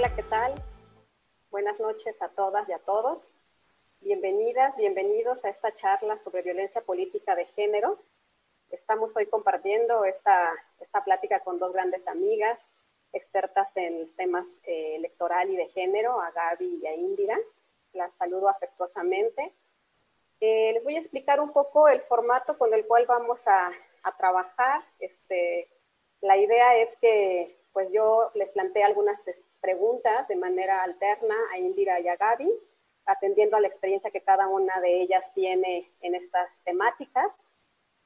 Hola, ¿qué tal? Buenas noches a todas y a todos. Bienvenidas, bienvenidos a esta charla sobre violencia política de género. Estamos hoy compartiendo esta, esta plática con dos grandes amigas, expertas en temas eh, electoral y de género, a Gaby y a Indira. Las saludo afectuosamente. Eh, les voy a explicar un poco el formato con el cual vamos a, a trabajar. Este, la idea es que pues yo les planteé algunas preguntas de manera alterna a Indira y a Gaby, atendiendo a la experiencia que cada una de ellas tiene en estas temáticas.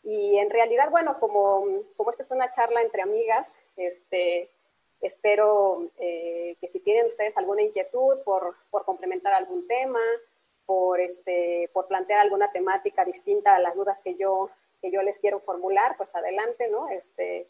Y en realidad, bueno, como, como esta es una charla entre amigas, este, espero eh, que si tienen ustedes alguna inquietud por, por complementar algún tema, por, este, por plantear alguna temática distinta a las dudas que yo, que yo les quiero formular, pues adelante, ¿no? Este,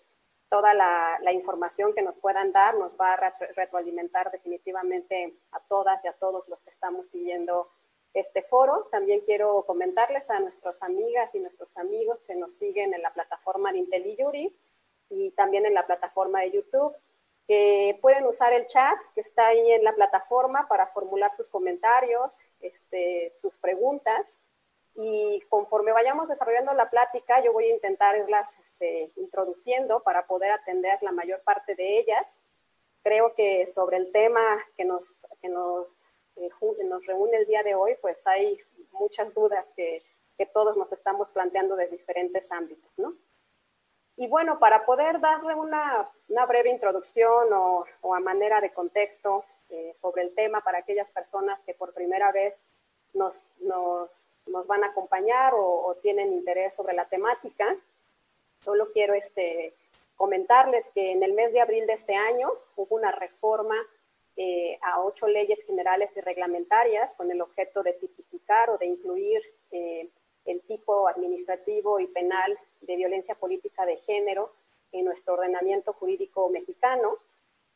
toda la, información que nos puedan dar nos va a retroalimentar definitivamente a todas y a todos los que estamos siguiendo este foro. También quiero comentarles a nuestras amigas y nuestros amigos que nos siguen en la plataforma de IntelliJuris y también en la plataforma de YouTube, que pueden usar el chat que está ahí en la plataforma para formular sus comentarios, este, sus preguntas y conforme vayamos desarrollando la plática, yo voy a intentar irlas este, introduciendo para poder atender la mayor parte de ellas. Creo que sobre el tema que nos, que nos, eh, nos reúne el día de hoy, pues hay muchas dudas que, que todos nos estamos planteando desde diferentes ámbitos, ¿no? Y bueno, para poder darle una, una breve introducción o, o, a manera de contexto eh, sobre el tema para aquellas personas que por primera vez nos, nos nos van a acompañar o, tienen interés sobre la temática. Solo quiero este, comentarles que en el mes de abril de este año hubo una reforma eh, a ocho leyes generales y reglamentarias con el objeto de tipificar o de incluir eh, el tipo administrativo y penal de violencia política de género en nuestro ordenamiento jurídico mexicano.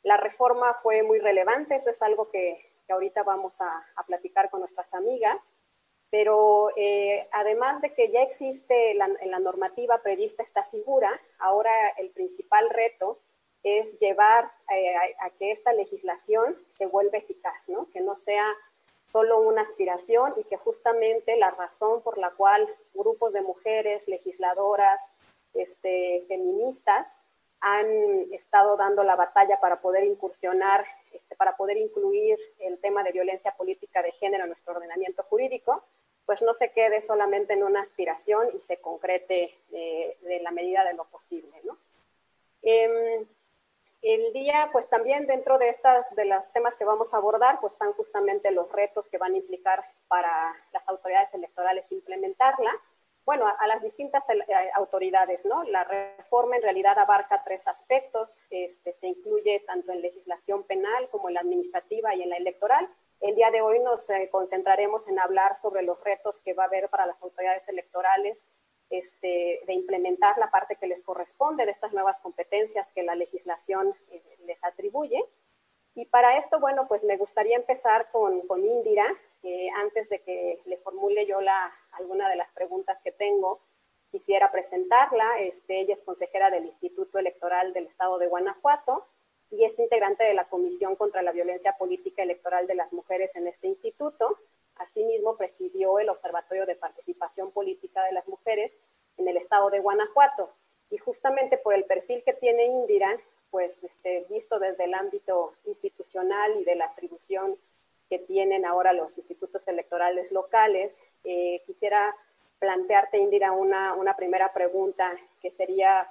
La reforma fue muy relevante, eso es algo que, ahorita vamos a platicar con nuestras amigas. Pero eh, además de que ya existe en la normativa prevista esta figura, ahora el principal reto es llevar eh, a, que esta legislación se vuelva eficaz, ¿no? que no sea solo una aspiración y que justamente la razón por la cual grupos de mujeres, legisladoras, este, feministas, han estado dando la batalla para poder incursionar, este, para poder incluir el tema de violencia política de género en nuestro ordenamiento jurídico, pues no se quede solamente en una aspiración y se concrete de, la medida de lo posible. ¿no? Em, el día, pues también dentro de estas, de los temas que vamos a abordar, pues están justamente los retos que van a implicar para las autoridades electorales implementarla. Bueno, a, las distintas eh, autoridades, ¿no? La reforma en realidad abarca tres aspectos, este, se incluye tanto en legislación penal como en la administrativa y en la electoral. El día de hoy nos eh, concentraremos en hablar sobre los retos que va a haber para las autoridades electorales este, de implementar la parte que les corresponde de estas nuevas competencias que la legislación eh, les atribuye. Y para esto, bueno, pues me gustaría empezar con, con Indira, antes de que le formule yo alguna de las preguntas que tengo, quisiera presentarla. Este, ella es consejera del Instituto Electoral del Estado de Guanajuato y es integrante de la Comisión contra la Violencia Política Electoral de las Mujeres en este instituto. Asimismo, presidió el Observatorio de Participación Política de las Mujeres en el estado de Guanajuato. Y justamente por el perfil que tiene Indira, pues este, visto desde el ámbito institucional y de la atribución que tienen ahora los institutos electorales locales, eh, quisiera plantearte, Indira, una, una primera pregunta que sería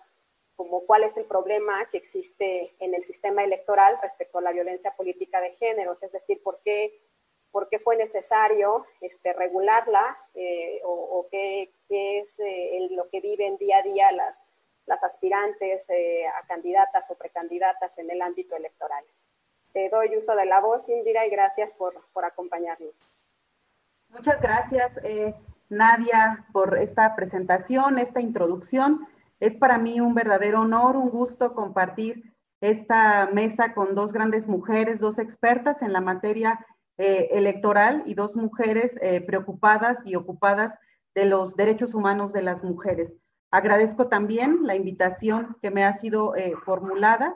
como cuál es el problema que existe en el sistema electoral respecto a la violencia política de género, es decir, por qué, por qué fue necesario este, regularla eh, o, qué, qué, es eh, lo que viven día a día las, las aspirantes eh, a candidatas o precandidatas en el ámbito electoral. Te doy uso de la voz, Indira, y gracias por, por acompañarnos. Muchas gracias, Nadia, por esta presentación, esta introducción. Es para mí un verdadero honor, un gusto compartir esta mesa con dos grandes mujeres, dos expertas en la materia eh, electoral y dos mujeres eh, preocupadas y ocupadas de los derechos humanos de las mujeres. Agradezco también la invitación que me ha sido eh, formulada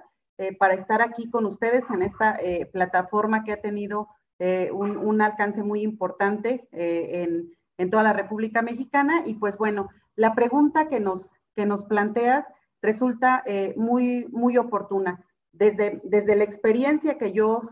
para estar aquí con ustedes en esta plataforma que ha tenido un, alcance muy importante en, en, toda la República Mexicana. Y pues bueno, la pregunta que nos, que nos planteas resulta muy, muy oportuna. Desde, desde la experiencia que yo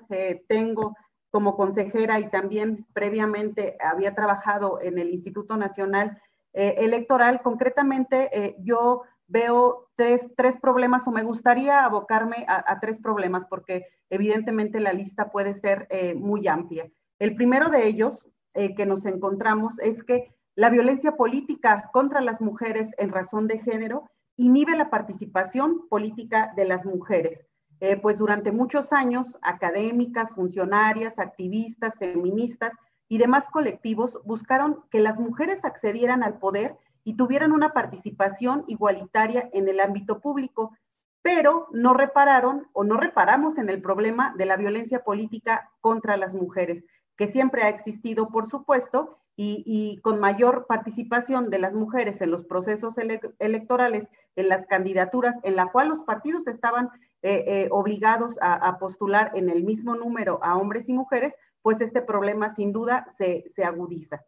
tengo como consejera y también previamente había trabajado en el Instituto Nacional eh, Electoral, concretamente eh, yo veo tres, tres, problemas o me gustaría abocarme a, tres problemas porque evidentemente la lista puede ser eh, muy amplia. El primero de ellos que nos encontramos es que la violencia política contra las mujeres en razón de género inhibe la participación política de las mujeres. Eh, pues durante muchos años académicas, funcionarias, activistas, feministas y demás colectivos buscaron que las mujeres accedieran al poder y tuvieran una participación igualitaria en el ámbito público, pero no repararon o no reparamos en el problema de la violencia política contra las mujeres, que siempre ha existido, por supuesto, y, con mayor participación de las mujeres en los procesos electorales, en las candidaturas, en la cual los partidos estaban eh, eh, obligados a, postular en el mismo número a hombres y mujeres, pues este problema sin duda se, se agudiza.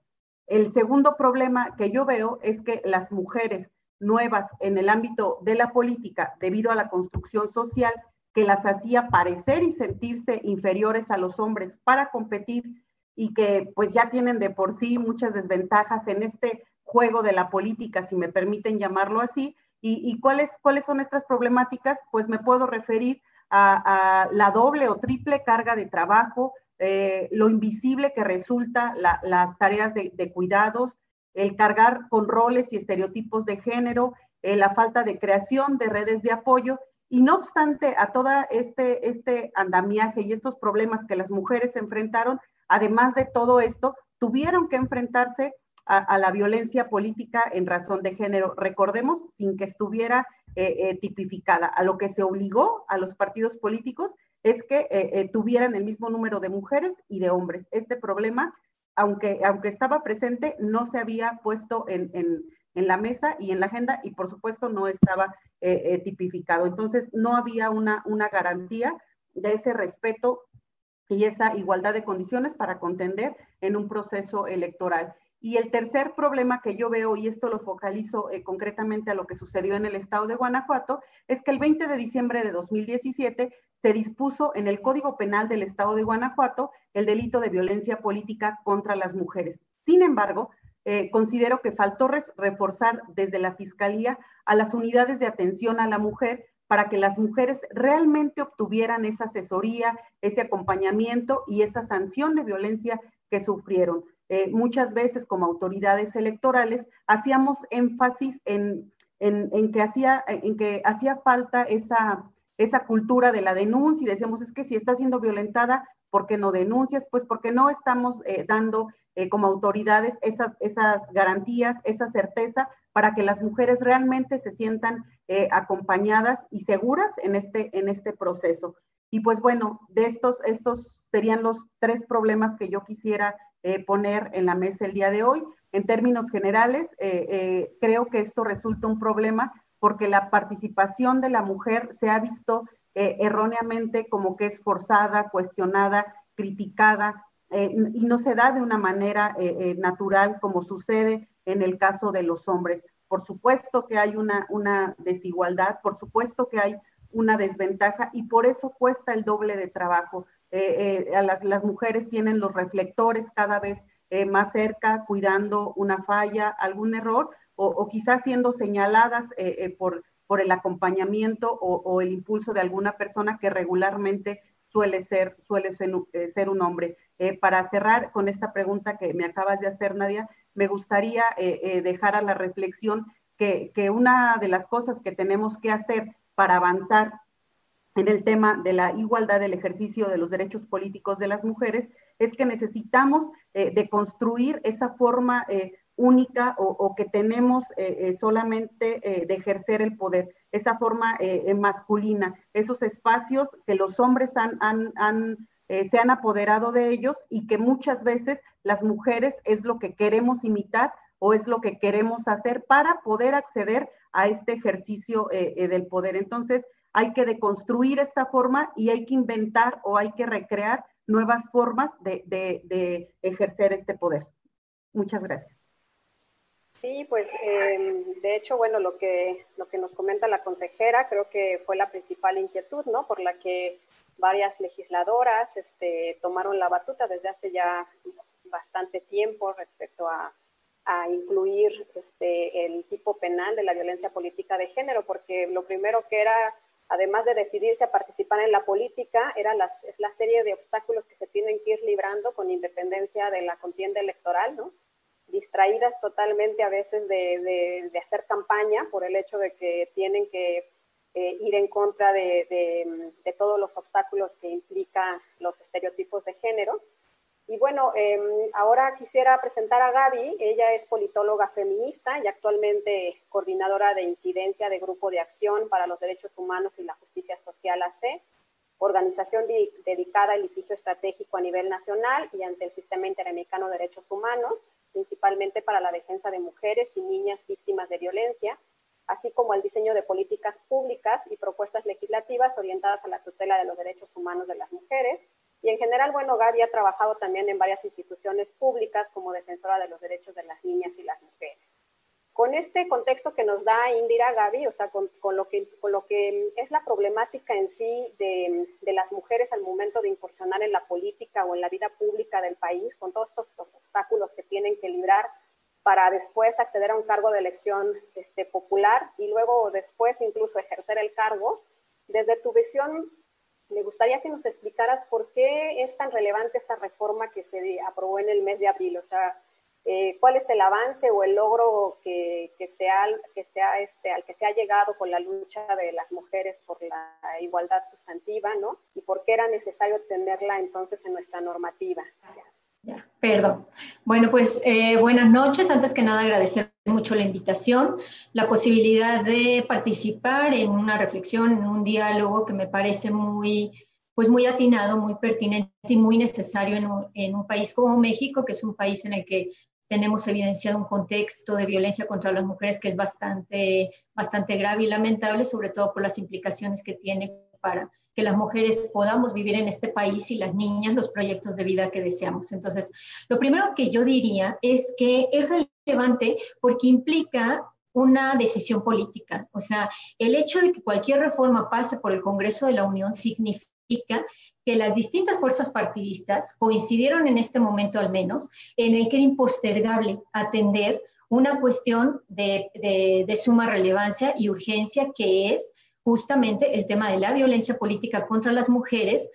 El segundo problema que yo veo es que las mujeres nuevas en el ámbito de la política, debido a la construcción social que las hacía parecer y sentirse inferiores a los hombres para competir y que pues ya tienen de por sí muchas desventajas en este juego de la política, si me permiten llamarlo así, ¿Y, cuáles, cuáles son estas problemáticas? Pues me puedo referir a, la doble o triple carga de trabajo, eh, lo invisible que resulta las tareas de, cuidados, el cargar con roles y estereotipos de género, eh, la falta de creación de redes de apoyo. Y no obstante a todo este, este andamiaje y estos problemas que las mujeres enfrentaron, además de todo esto, tuvieron que enfrentarse a, la violencia política en razón de género. Recordemos, sin que estuviera eh, eh, tipificada. A lo que se obligó a los partidos políticos es que eh, tuvieran el mismo número de mujeres y de hombres. Este problema, aunque, aunque estaba presente, no se había puesto en, la mesa y en la agenda y por supuesto no estaba tipificado. Entonces, no había una, una garantía de ese respeto y esa igualdad de condiciones para contender en un proceso electoral. Y el tercer problema que yo veo, y esto lo focalizo eh, concretamente a lo que sucedió en el estado de Guanajuato, es que el 20 de diciembre de 2017 se dispuso en el Código Penal del estado de Guanajuato el delito de violencia política contra las mujeres. Sin embargo, eh, considero que faltó reforzar desde la Fiscalía a las unidades de atención a la mujer para que las mujeres realmente obtuvieran esa asesoría, ese acompañamiento y esa sanción de violencia que sufrieron. Eh, muchas veces como autoridades electorales hacíamos énfasis en, que, hacía, en que hacía falta esa, esa cultura de la denuncia y decíamos, es que si está siendo violentada, ¿por qué no denuncias? Pues porque no estamos eh, dando eh, como autoridades esas, esas garantías, esa certeza para que las mujeres realmente se sientan acompañadas y seguras en este, en este proceso. Y pues bueno, de estos, estos serían los tres problemas que yo quisiera eh, poner en la mesa el día de hoy. En términos generales, eh, eh, creo que esto resulta un problema porque la participación de la mujer se ha visto erróneamente como que es forzada, cuestionada, criticada, y no se da de una manera natural como sucede en el caso de los hombres. Por supuesto que hay una, una desigualdad, por supuesto que hay una desventaja y por eso cuesta el doble de trabajo. Eh, eh, las, mujeres tienen los reflectores cada vez eh, más cerca, cuidando una falla, algún error, o, quizás siendo señaladas por, por el acompañamiento o, el impulso de alguna persona que regularmente suele ser, suele ser, un hombre. para cerrar con esta pregunta que me acabas de hacer, Nadia, me gustaría dejar a la reflexión que, que una de las cosas que tenemos que hacer para avanzar en el tema de la igualdad del ejercicio de los derechos políticos de las mujeres es que necesitamos eh, de construir esa forma eh, única o, que tenemos eh, solamente de ejercer el poder, esa forma masculina, esos espacios que los hombres han, se han apoderado de ellos y que muchas veces las mujeres es lo que queremos imitar o es lo que queremos hacer para poder acceder a este ejercicio del poder. Entonces, hay que deconstruir esta forma y hay que inventar o hay que recrear nuevas formas de, ejercer este poder. Muchas gracias. Sí, pues em, de hecho, bueno, lo que, lo que nos comenta la consejera creo que fue la principal inquietud, ¿no? Por la que varias legisladoras este, tomaron la batuta desde hace ya bastante tiempo respecto a, a incluir este, el tipo penal de la violencia política de género, porque lo primero que era además de decidirse a participar en la política, era las, es la serie de obstáculos que se tienen que ir librando con independencia de la contienda electoral, ¿no? Distraídas totalmente a veces de, de, hacer campaña por el hecho de que tienen que eh, ir en contra de, de, todos los obstáculos que implica los estereotipos de género. Y bueno, em, ahora quisiera presentar a Gaby. Ella es politóloga feminista y actualmente coordinadora de incidencia de Grupo de Acción para los Derechos Humanos y la Justicia Social AC, organización dedicada al litigio estratégico a nivel nacional y ante el Sistema Interamericano de Derechos Humanos, principalmente para la defensa de mujeres y niñas víctimas de violencia, así como el diseño de políticas públicas y propuestas legislativas orientadas a la tutela de los derechos humanos de las mujeres y en general, bueno, Gaby ha trabajado también en varias instituciones públicas como defensora de los derechos de las niñas y las mujeres. Con este contexto que nos da Indira Gaby, o sea, con, lo, que, con lo que es la problemática en sí de, de, las mujeres al momento de incursionar en la política o en la vida pública del país, con todos esos obstáculos que tienen que librar para después acceder a un cargo de elección este, popular y luego después incluso ejercer el cargo, desde tu visión, me gustaría que nos explicaras por qué es tan relevante esta reforma que se aprobó en el mes de abril, o sea, eh, cuál es el avance o el logro que, que, sea, que sea este, al que se ha llegado con la lucha de las mujeres por la igualdad sustantiva, ¿no? Y por qué era necesario tenerla entonces en nuestra normativa. Perdón. Bueno, pues eh, buenas noches. Antes que nada, agradecer mucho la invitación, la posibilidad de participar en una reflexión, en un diálogo que me parece muy, pues muy atinado, muy pertinente y muy necesario en un, en un país como México, que es un país en el que tenemos evidenciado un contexto de violencia contra las mujeres que es bastante, bastante grave y lamentable, sobre todo por las implicaciones que tiene para que las mujeres podamos vivir en este país y las niñas los proyectos de vida que deseamos. Entonces, lo primero que yo diría es que es relevante porque implica una decisión política. O sea, el hecho de que cualquier reforma pase por el Congreso de la Unión significa que las distintas fuerzas partidistas coincidieron en este momento al menos en el que era impostergable atender una cuestión de, de, suma relevancia y urgencia que es justamente el tema de la violencia política contra las mujeres,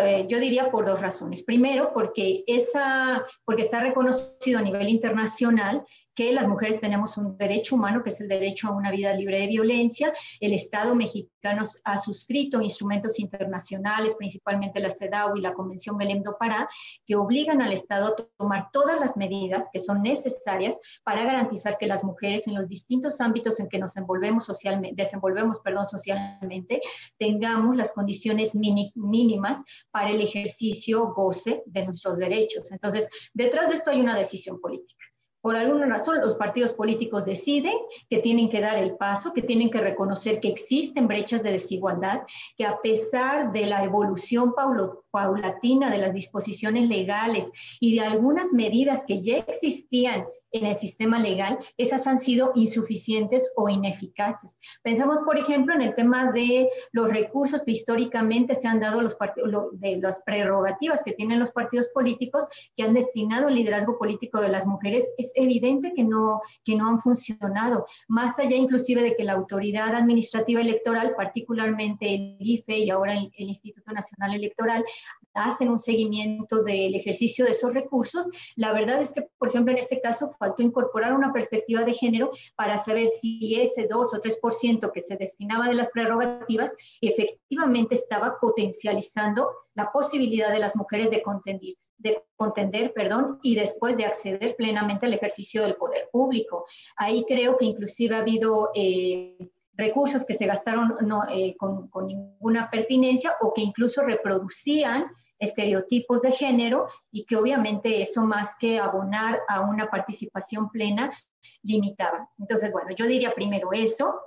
eh, yo diría por dos razones. Primero, porque, esa, porque está reconocido a nivel internacional que las mujeres tenemos un derecho humano, que es el derecho a una vida libre de violencia. El Estado mexicano ha suscrito instrumentos internacionales, principalmente la CEDAW y la Convención Belém do Pará, que obligan al Estado a tomar todas las medidas que son necesarias para garantizar que las mujeres en los distintos ámbitos en que nos envolvemos socialmente, desenvolvemos perdón, socialmente, tengamos las condiciones mínimas para el ejercicio goce de nuestros derechos. Entonces, detrás de esto hay una decisión política por alguna razón los partidos políticos deciden que tienen que dar el paso, que tienen que reconocer que existen brechas de desigualdad, que a pesar de la evolución paulatina de las disposiciones legales y de algunas medidas que ya existían en el sistema legal, esas han sido insuficientes o ineficaces. Pensamos, por ejemplo, en el tema de los recursos que históricamente se han dado los de las prerrogativas que tienen los partidos políticos que han destinado el liderazgo político de las mujeres. Es evidente que no, que no han funcionado, más allá inclusive de que la autoridad administrativa electoral, particularmente el IFE y ahora el Instituto Nacional Electoral, hacen un seguimiento del ejercicio de esos recursos. La verdad es que, por ejemplo, en este caso faltó incorporar una perspectiva de género para saber si ese 2 o 3% que se destinaba de las prerrogativas efectivamente estaba potencializando la posibilidad de las mujeres de contender de contender, perdón, y después de acceder plenamente al ejercicio del poder público. Ahí creo que inclusive ha habido eh, recursos que se gastaron no, eh, con, ninguna pertinencia o que incluso reproducían estereotipos de género y que obviamente eso más que abonar a una participación plena limitaba. Entonces, bueno, yo diría primero eso.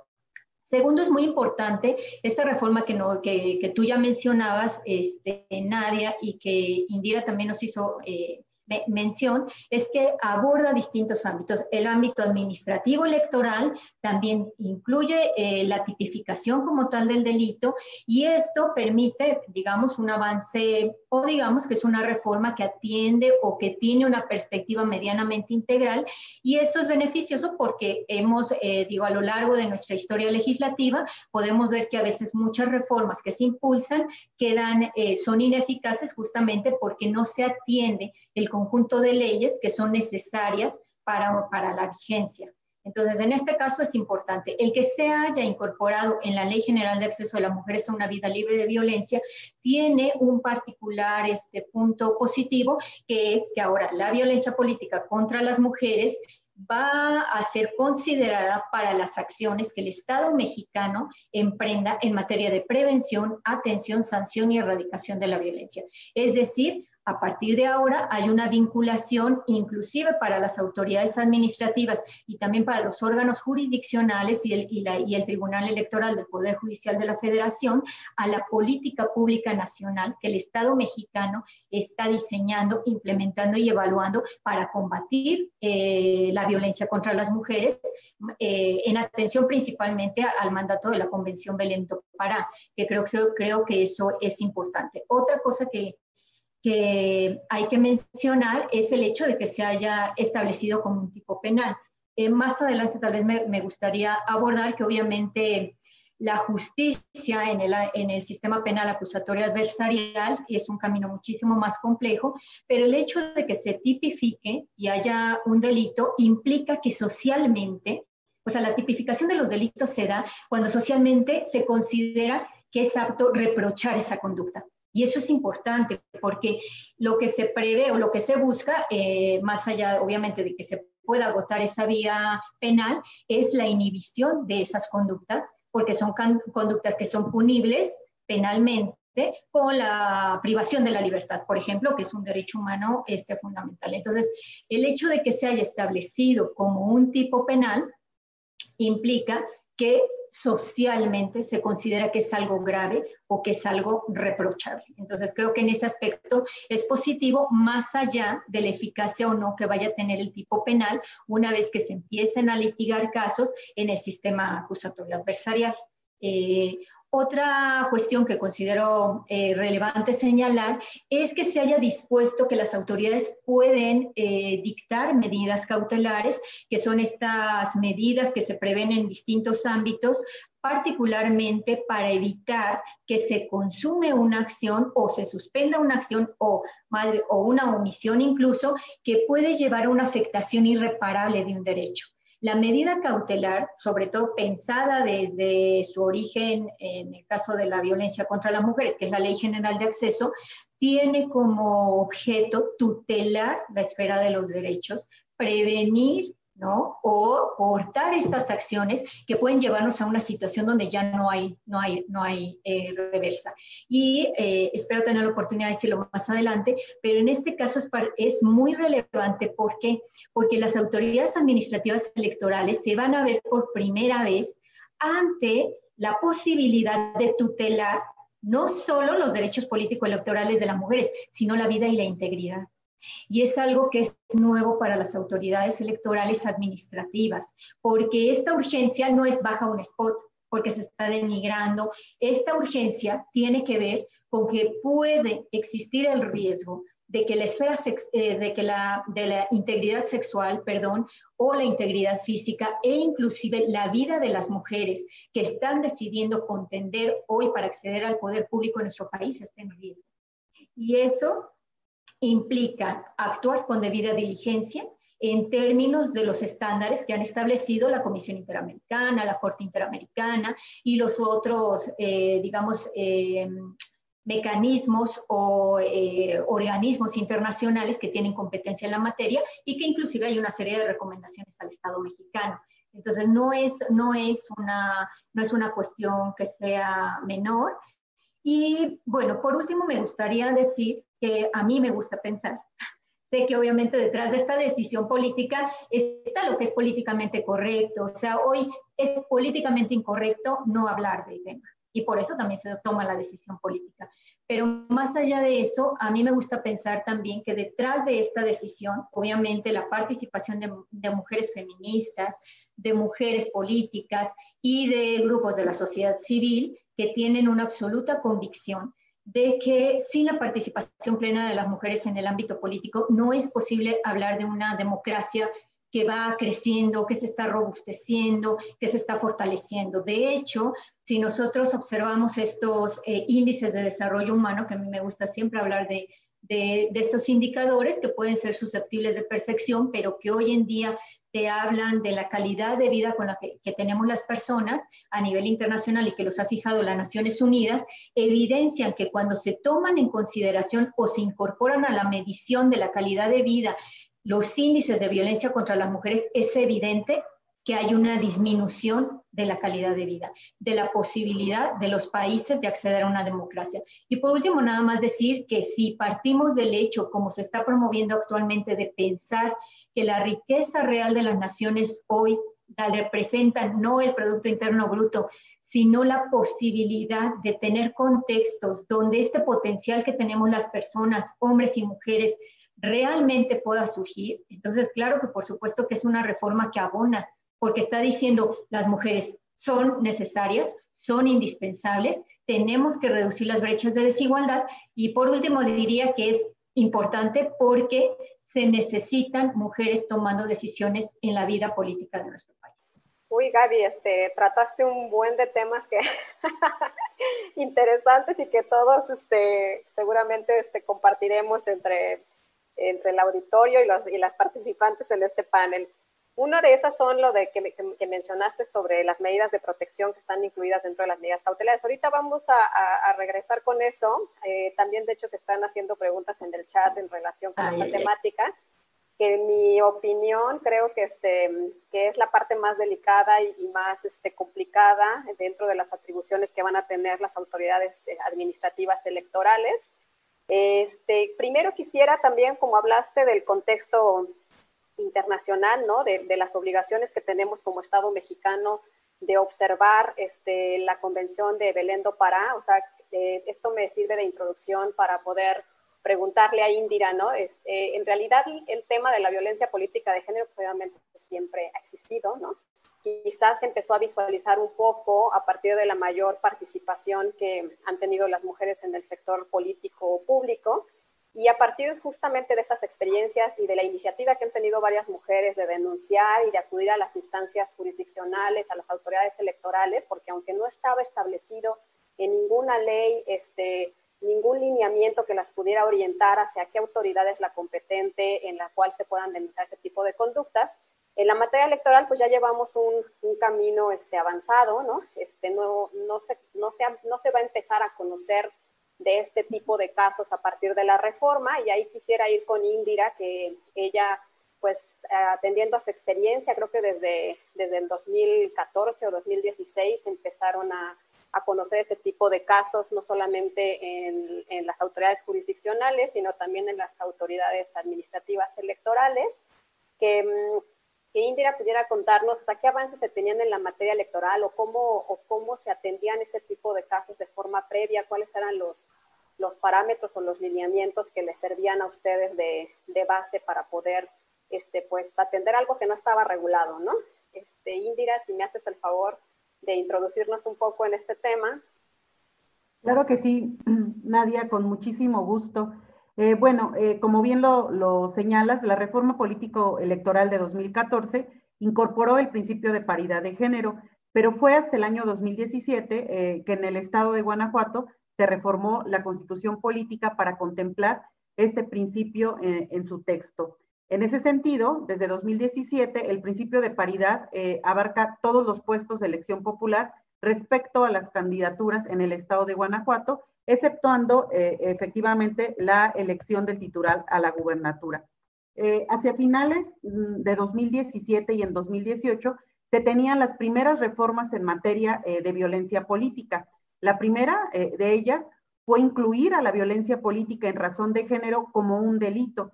Segundo, es muy importante esta reforma que, no, que, que tú ya mencionabas, este, Nadia, y que Indira también nos hizo eh, mención es que aborda distintos ámbitos. El ámbito administrativo electoral también incluye eh, la tipificación como tal del delito y esto permite, digamos, un avance o digamos que es una reforma que atiende o que tiene una perspectiva medianamente integral y eso es beneficioso porque hemos, eh, digo, a lo largo de nuestra historia legislativa podemos ver que a veces muchas reformas que se impulsan quedan, eh, son ineficaces justamente porque no se atiende el conjunto de leyes que son necesarias para, para la vigencia. Entonces, en este caso es importante el que se haya incorporado en la Ley General de Acceso de las Mujeres a una vida libre de violencia tiene un particular este punto positivo que es que ahora la violencia política contra las mujeres va a ser considerada para las acciones que el Estado mexicano emprenda en materia de prevención, atención, sanción y erradicación de la violencia. Es decir, a partir de ahora hay una vinculación inclusive para las autoridades administrativas y también para los órganos jurisdiccionales y el, Tribunal Electoral del Poder Judicial de la Federación a la política pública nacional que el Estado mexicano está diseñando, implementando y evaluando para combatir eh, la violencia contra las mujeres eh, en atención principalmente al mandato de la Convención Belén Pará, que creo que eso es importante. Otra cosa que que hay que mencionar es el hecho de que se haya establecido como un tipo penal. Eh, más adelante tal vez me, gustaría abordar que obviamente la justicia en el, en el, sistema penal acusatorio adversarial es un camino muchísimo más complejo, pero el hecho de que se tipifique y haya un delito implica que socialmente, o sea, la tipificación de los delitos se da cuando socialmente se considera que es apto reprochar esa conducta. Y eso es importante porque lo que se prevé o lo que se busca, eh, más allá obviamente de que se pueda agotar esa vía penal, es la inhibición de esas conductas, porque son conductas que son punibles penalmente con la privación de la libertad, por ejemplo, que es un derecho humano este, fundamental. Entonces, el hecho de que se haya establecido como un tipo penal implica que socialmente se considera que es algo grave o que es algo reprochable. Entonces creo que en ese aspecto es positivo más allá de la eficacia o no que vaya a tener el tipo penal una vez que se empiecen a litigar casos en el sistema acusatorio adversarial. Eh, otra cuestión que considero eh, relevante señalar es que se haya dispuesto que las autoridades pueden eh, dictar medidas cautelares, que son estas medidas que se prevén en distintos ámbitos, particularmente para evitar que se consume una acción o se suspenda una acción o, o una omisión incluso que puede llevar a una afectación irreparable de un derecho. La medida cautelar, sobre todo pensada desde su origen en el caso de la violencia contra las mujeres, que es la Ley General de Acceso, tiene como objeto tutelar la esfera de los derechos, prevenir ¿no? O cortar estas acciones que pueden llevarnos a una situación donde ya no hay, no hay, no hay eh, reversa. Y eh, espero tener la oportunidad de decirlo más adelante, pero en este caso es, es muy relevante. ¿Por qué? Porque las autoridades administrativas electorales se van a ver por primera vez ante la posibilidad de tutelar no solo los derechos políticos electorales de las mujeres, sino la vida y la integridad. Y es algo que es nuevo para las autoridades electorales administrativas, porque esta urgencia no es baja un spot, porque se está denigrando. Esta urgencia tiene que ver con que puede existir el riesgo de que la esfera eh, de que la, de la integridad sexual, perdón, o la integridad física e inclusive la vida de las mujeres que están decidiendo contender hoy para acceder al poder público en nuestro país esté en riesgo. Y eso implica actuar con debida diligencia en términos de los estándares que han establecido la Comisión Interamericana, la Corte Interamericana y los otros, eh, digamos, eh, mecanismos o eh, organismos internacionales que tienen competencia en la materia y que inclusive hay una serie de recomendaciones al Estado mexicano. Entonces, no es, no es, una, no es una cuestión que sea menor. Y bueno, por último, me gustaría decir que a mí me gusta pensar, sé que obviamente detrás de esta decisión política está lo que es políticamente correcto. O sea, hoy es políticamente incorrecto no hablar del tema y por eso también se toma la decisión política. Pero más allá de eso, a mí me gusta pensar también que detrás de esta decisión, obviamente la participación de, de, mujeres feministas, de mujeres políticas y de grupos de la sociedad civil que tienen una absoluta convicción de que sin la participación plena de las mujeres en el ámbito político no es posible hablar de una democracia que va creciendo, que se está robusteciendo, que se está fortaleciendo. De hecho, si nosotros observamos estos eh, índices de desarrollo humano, que a mí me gusta siempre hablar de, de, estos indicadores que pueden ser susceptibles de perfección, pero que hoy en día te hablan de la calidad de vida con la que, que, tenemos las personas a nivel internacional y que los ha fijado las Naciones Unidas, evidencian que cuando se toman en consideración o se incorporan a la medición de la calidad de vida los índices de violencia contra las mujeres, es evidente que hay una disminución de la calidad de vida, de la posibilidad de los países de acceder a una democracia. Y por último, nada más decir que si partimos del hecho, como se está promoviendo actualmente, de pensar que la riqueza real de las naciones hoy la representa no el Producto Interno Bruto, sino la posibilidad de tener contextos donde este potencial que tenemos las personas, hombres y mujeres, realmente pueda surgir. Entonces, claro que por supuesto que es una reforma que abona, porque está diciendo las mujeres son necesarias, son indispensables, tenemos que reducir las brechas de desigualdad y por último diría que es importante porque se necesitan mujeres tomando decisiones en la vida política de nuestro país. Uy, Gaby, este, trataste un buen de temas que interesantes y que todos este, seguramente este, compartiremos entre entre el auditorio y, los, y las participantes en este panel. Una de esas son lo de que, que, mencionaste sobre las medidas de protección que están incluidas dentro de las medidas cautelares. Ahorita vamos a, a, regresar con eso. Eh, también, de hecho, se están haciendo preguntas en el chat en relación con esta temática, que en mi opinión creo que, este, que es la parte más delicada y, y, más este, complicada dentro de las atribuciones que van a tener las autoridades eh, administrativas electorales este, primero quisiera también, como hablaste del contexto internacional, ¿no? De, las obligaciones que tenemos como Estado mexicano de observar este, la Convención de Belén do Pará, o sea, eh, esto me sirve de introducción para poder preguntarle a Indira, ¿no? Eh, en realidad el tema de la violencia política de género, pues obviamente siempre ha existido, ¿no? quizás empezó a visualizar un poco a partir de la mayor participación que han tenido las mujeres en el sector político público y a partir justamente de esas experiencias y de la iniciativa que han tenido varias mujeres de denunciar y de acudir a las instancias jurisdiccionales, a las autoridades electorales, porque aunque no estaba establecido en ninguna ley, este, ningún lineamiento que las pudiera orientar hacia qué autoridad es la competente en la cual se puedan denunciar ese tipo de conductas, en la materia electoral, pues ya llevamos un, un camino este, avanzado, ¿no? Este, no, no, se, no, se, no se va a empezar a conocer de este tipo de casos a partir de la reforma, y ahí quisiera ir con Indira, que ella, pues atendiendo a su experiencia, creo que desde, desde el 2014 o 2016 empezaron a, a conocer este tipo de casos, no solamente en, en las autoridades jurisdiccionales, sino también en las autoridades administrativas electorales, que mm, que Indira pudiera contarnos, o qué avances se tenían en la materia electoral o cómo, o cómo se atendían este tipo de casos de forma previa, cuáles eran los, los parámetros o los lineamientos que les servían a ustedes de, de, base para poder este, pues, atender algo que no estaba regulado, ¿no? Este, Indira, si me haces el favor de introducirnos un poco en este tema. Claro que sí, Nadia, con muchísimo gusto. Eh, bueno, eh, como bien lo, señalas, la reforma político-electoral de 2014 incorporó el principio de paridad de género, pero fue hasta el año 2017 eh, que en el estado de Guanajuato se reformó la constitución política para contemplar este principio en su texto. En ese sentido, desde 2017, el principio de paridad abarca todos los puestos de elección popular respecto a las candidaturas en el estado de Guanajuato exceptuando eh, efectivamente la elección del titular a la gubernatura. Eh, hacia finales mm, de 2017 y en 2018 se tenían las primeras reformas en materia eh, de violencia política. La primera de ellas fue incluir a la violencia política en razón de género como un delito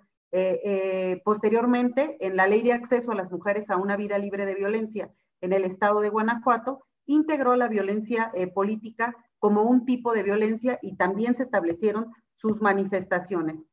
posteriormente, en la ley de acceso a las mujeres a una vida libre de violencia en el estado de Guanajuato, integró la violencia política como un tipo de violencia y también se establecieron sus manifestaciones.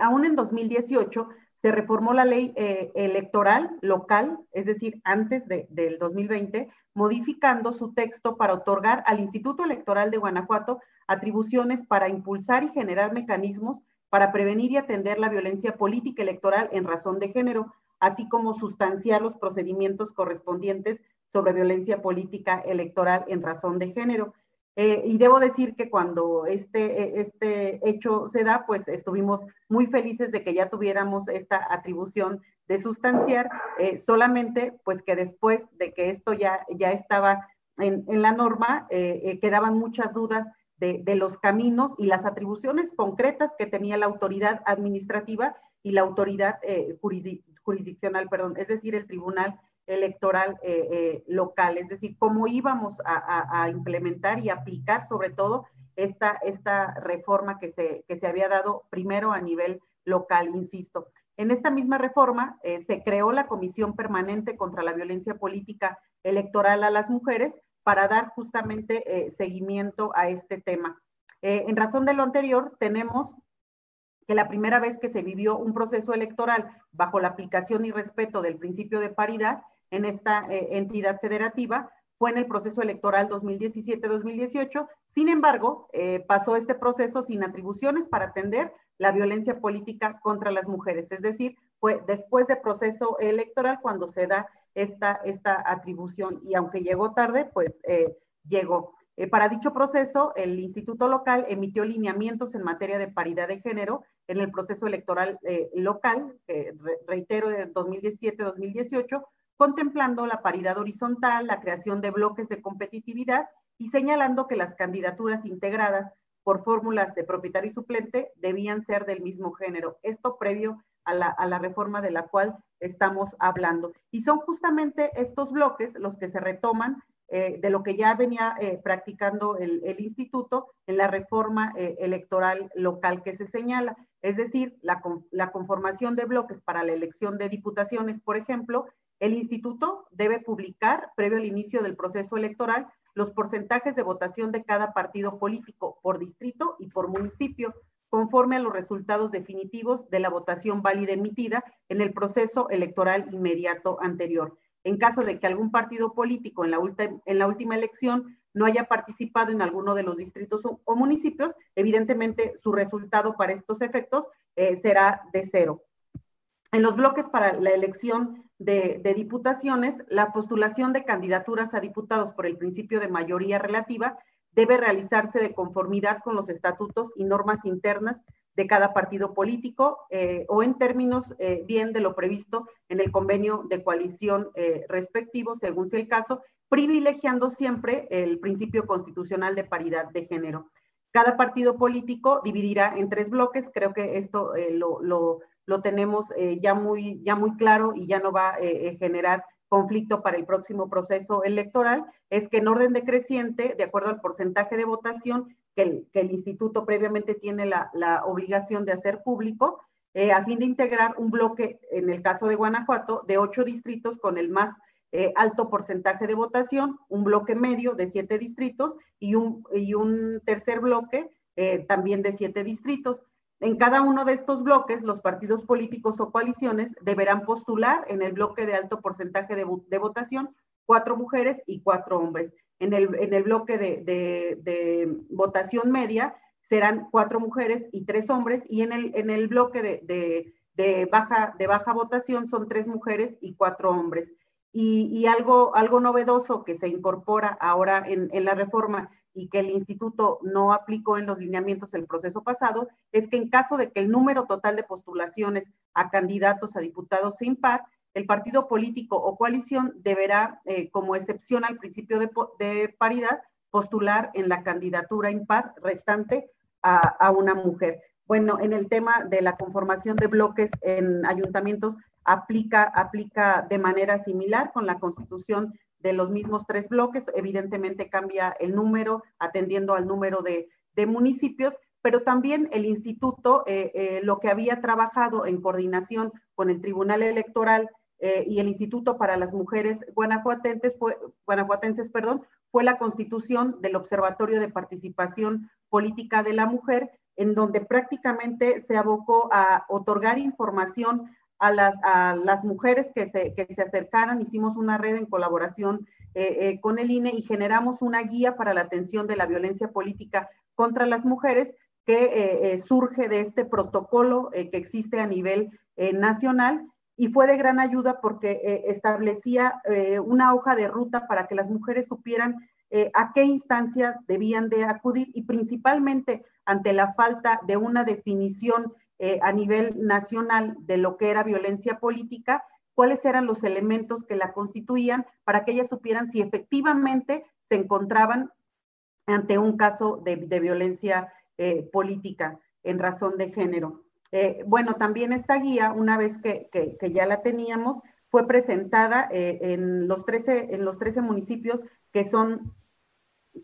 aún en 2018 se reformó la ley electoral local, es decir, antes del 2020, modificando su texto para otorgar al Instituto Electoral de Guanajuato atribuciones para impulsar y generar mecanismos para prevenir y atender la violencia política electoral en razón de género, así como sustanciar los procedimientos correspondientes sobre violencia política electoral en razón de género. Eh, y debo decir que cuando este, este hecho se da, pues estuvimos muy felices de que ya tuviéramos esta atribución de sustanciar, eh, solamente pues que después de que esto ya, ya estaba en, en la norma, eh, quedaban muchas dudas de, los caminos y las atribuciones concretas que tenía la autoridad administrativa y la autoridad eh, jurisdiccional, perdón, es decir, el tribunal electoral eh, eh, local, es decir, cómo íbamos a, implementar y aplicar sobre todo esta, esta reforma que se, que se había dado primero a nivel local, insisto. En esta misma reforma se creó la Comisión Permanente contra la Violencia Política Electoral a las Mujeres, para dar justamente eh, seguimiento a este tema. Eh, en razón de lo anterior, tenemos que la primera vez que se vivió un proceso electoral bajo la aplicación y respeto del principio de paridad en esta eh, entidad federativa fue en el proceso electoral 2017-2018. Sin embargo, pasó este proceso sin atribuciones para atender la violencia política contra las mujeres. Es decir, fue después del proceso electoral cuando se da esta, esta atribución y aunque llegó tarde, pues eh, llegó. Eh, para dicho proceso, el Instituto Local emitió lineamientos en materia de paridad de género en el proceso electoral eh, local, reitero, de 2017-2018, contemplando la paridad horizontal, la creación de bloques de competitividad y señalando que las candidaturas integradas por fórmulas de propietario y suplente debían ser del mismo género. Esto previo a la, a la reforma de la cual estamos hablando. Y son justamente estos bloques los que se retoman eh, de lo que ya venía eh, practicando el, instituto en la reforma eh, electoral local que se señala. Es decir, la, la, conformación de bloques para la elección de diputaciones, por ejemplo, el instituto debe publicar, previo al inicio del proceso electoral, los porcentajes de votación de cada partido político por distrito y por municipio, conforme a los resultados definitivos de la votación válida emitida en el proceso electoral inmediato anterior. En caso de que algún partido político en la, última elección no haya participado en alguno de los distritos o, municipios, evidentemente su resultado para estos efectos eh, será de cero. En los bloques para la elección de, diputaciones, la postulación de candidaturas a diputados por el principio de mayoría relativa debe realizarse de conformidad con los estatutos y normas internas de cada partido político eh, o en términos eh, bien de lo previsto en el convenio de coalición eh, respectivo, según sea el caso, privilegiando siempre el principio constitucional de paridad de género. Cada partido político dividirá en tres bloques, creo que esto lo, lo, tenemos ya, muy, ya muy claro y ya no va a generar conflicto para el próximo proceso electoral es que en orden decreciente, de acuerdo al porcentaje de votación que el, que el instituto previamente tiene la, obligación de hacer público, eh, a fin de integrar un bloque, en el caso de Guanajuato, de ocho distritos con el más eh, alto porcentaje de votación, un bloque medio de siete distritos y un, y un tercer bloque eh, también de siete distritos. En cada uno de estos bloques, los partidos políticos o coaliciones deberán postular en el bloque de alto porcentaje de, votación cuatro mujeres y cuatro hombres. En el, en el bloque de, votación media serán cuatro mujeres y tres hombres y en el, en el bloque de, baja, de baja votación son tres mujeres y cuatro hombres. Y, algo, algo novedoso que se incorpora ahora en, en la reforma y que el instituto no aplicó en los lineamientos el proceso pasado, es que en caso de que el número total de postulaciones a candidatos a diputados sea impar, el partido político o coalición deberá, eh, como excepción al principio de, paridad, postular en la candidatura impar restante a, a, una mujer. Bueno, en el tema de la conformación de bloques en ayuntamientos, aplica, aplica de manera similar con la constitución de los mismos tres bloques. Evidentemente cambia el número atendiendo al número de, municipios, pero también el instituto, eh, eh, lo que había trabajado en coordinación con el Tribunal Electoral eh, y el Instituto para las Mujeres Guanajuatenses fue, Guanajuatenses, perdón, fue la constitución del Observatorio de Participación Política de la Mujer, en donde prácticamente se abocó a otorgar información a las, a las mujeres que se, que se acercaran. Hicimos una red en colaboración eh, eh, con el INE y generamos una guía para la atención de la violencia política contra las mujeres que surge de este protocolo que existe a nivel nacional y fue de gran ayuda porque eh, establecía eh, una hoja de ruta para que las mujeres supieran eh, a qué instancia debían de acudir y principalmente ante la falta de una definición a nivel nacional de lo que era violencia política, cuáles eran los elementos que la constituían para que ellas supieran si efectivamente se encontraban ante un caso de, de violencia política en razón de género. Eh, bueno, también esta guía, una vez que, ya la teníamos, fue presentada eh, en, los 13, en los 13 municipios que son,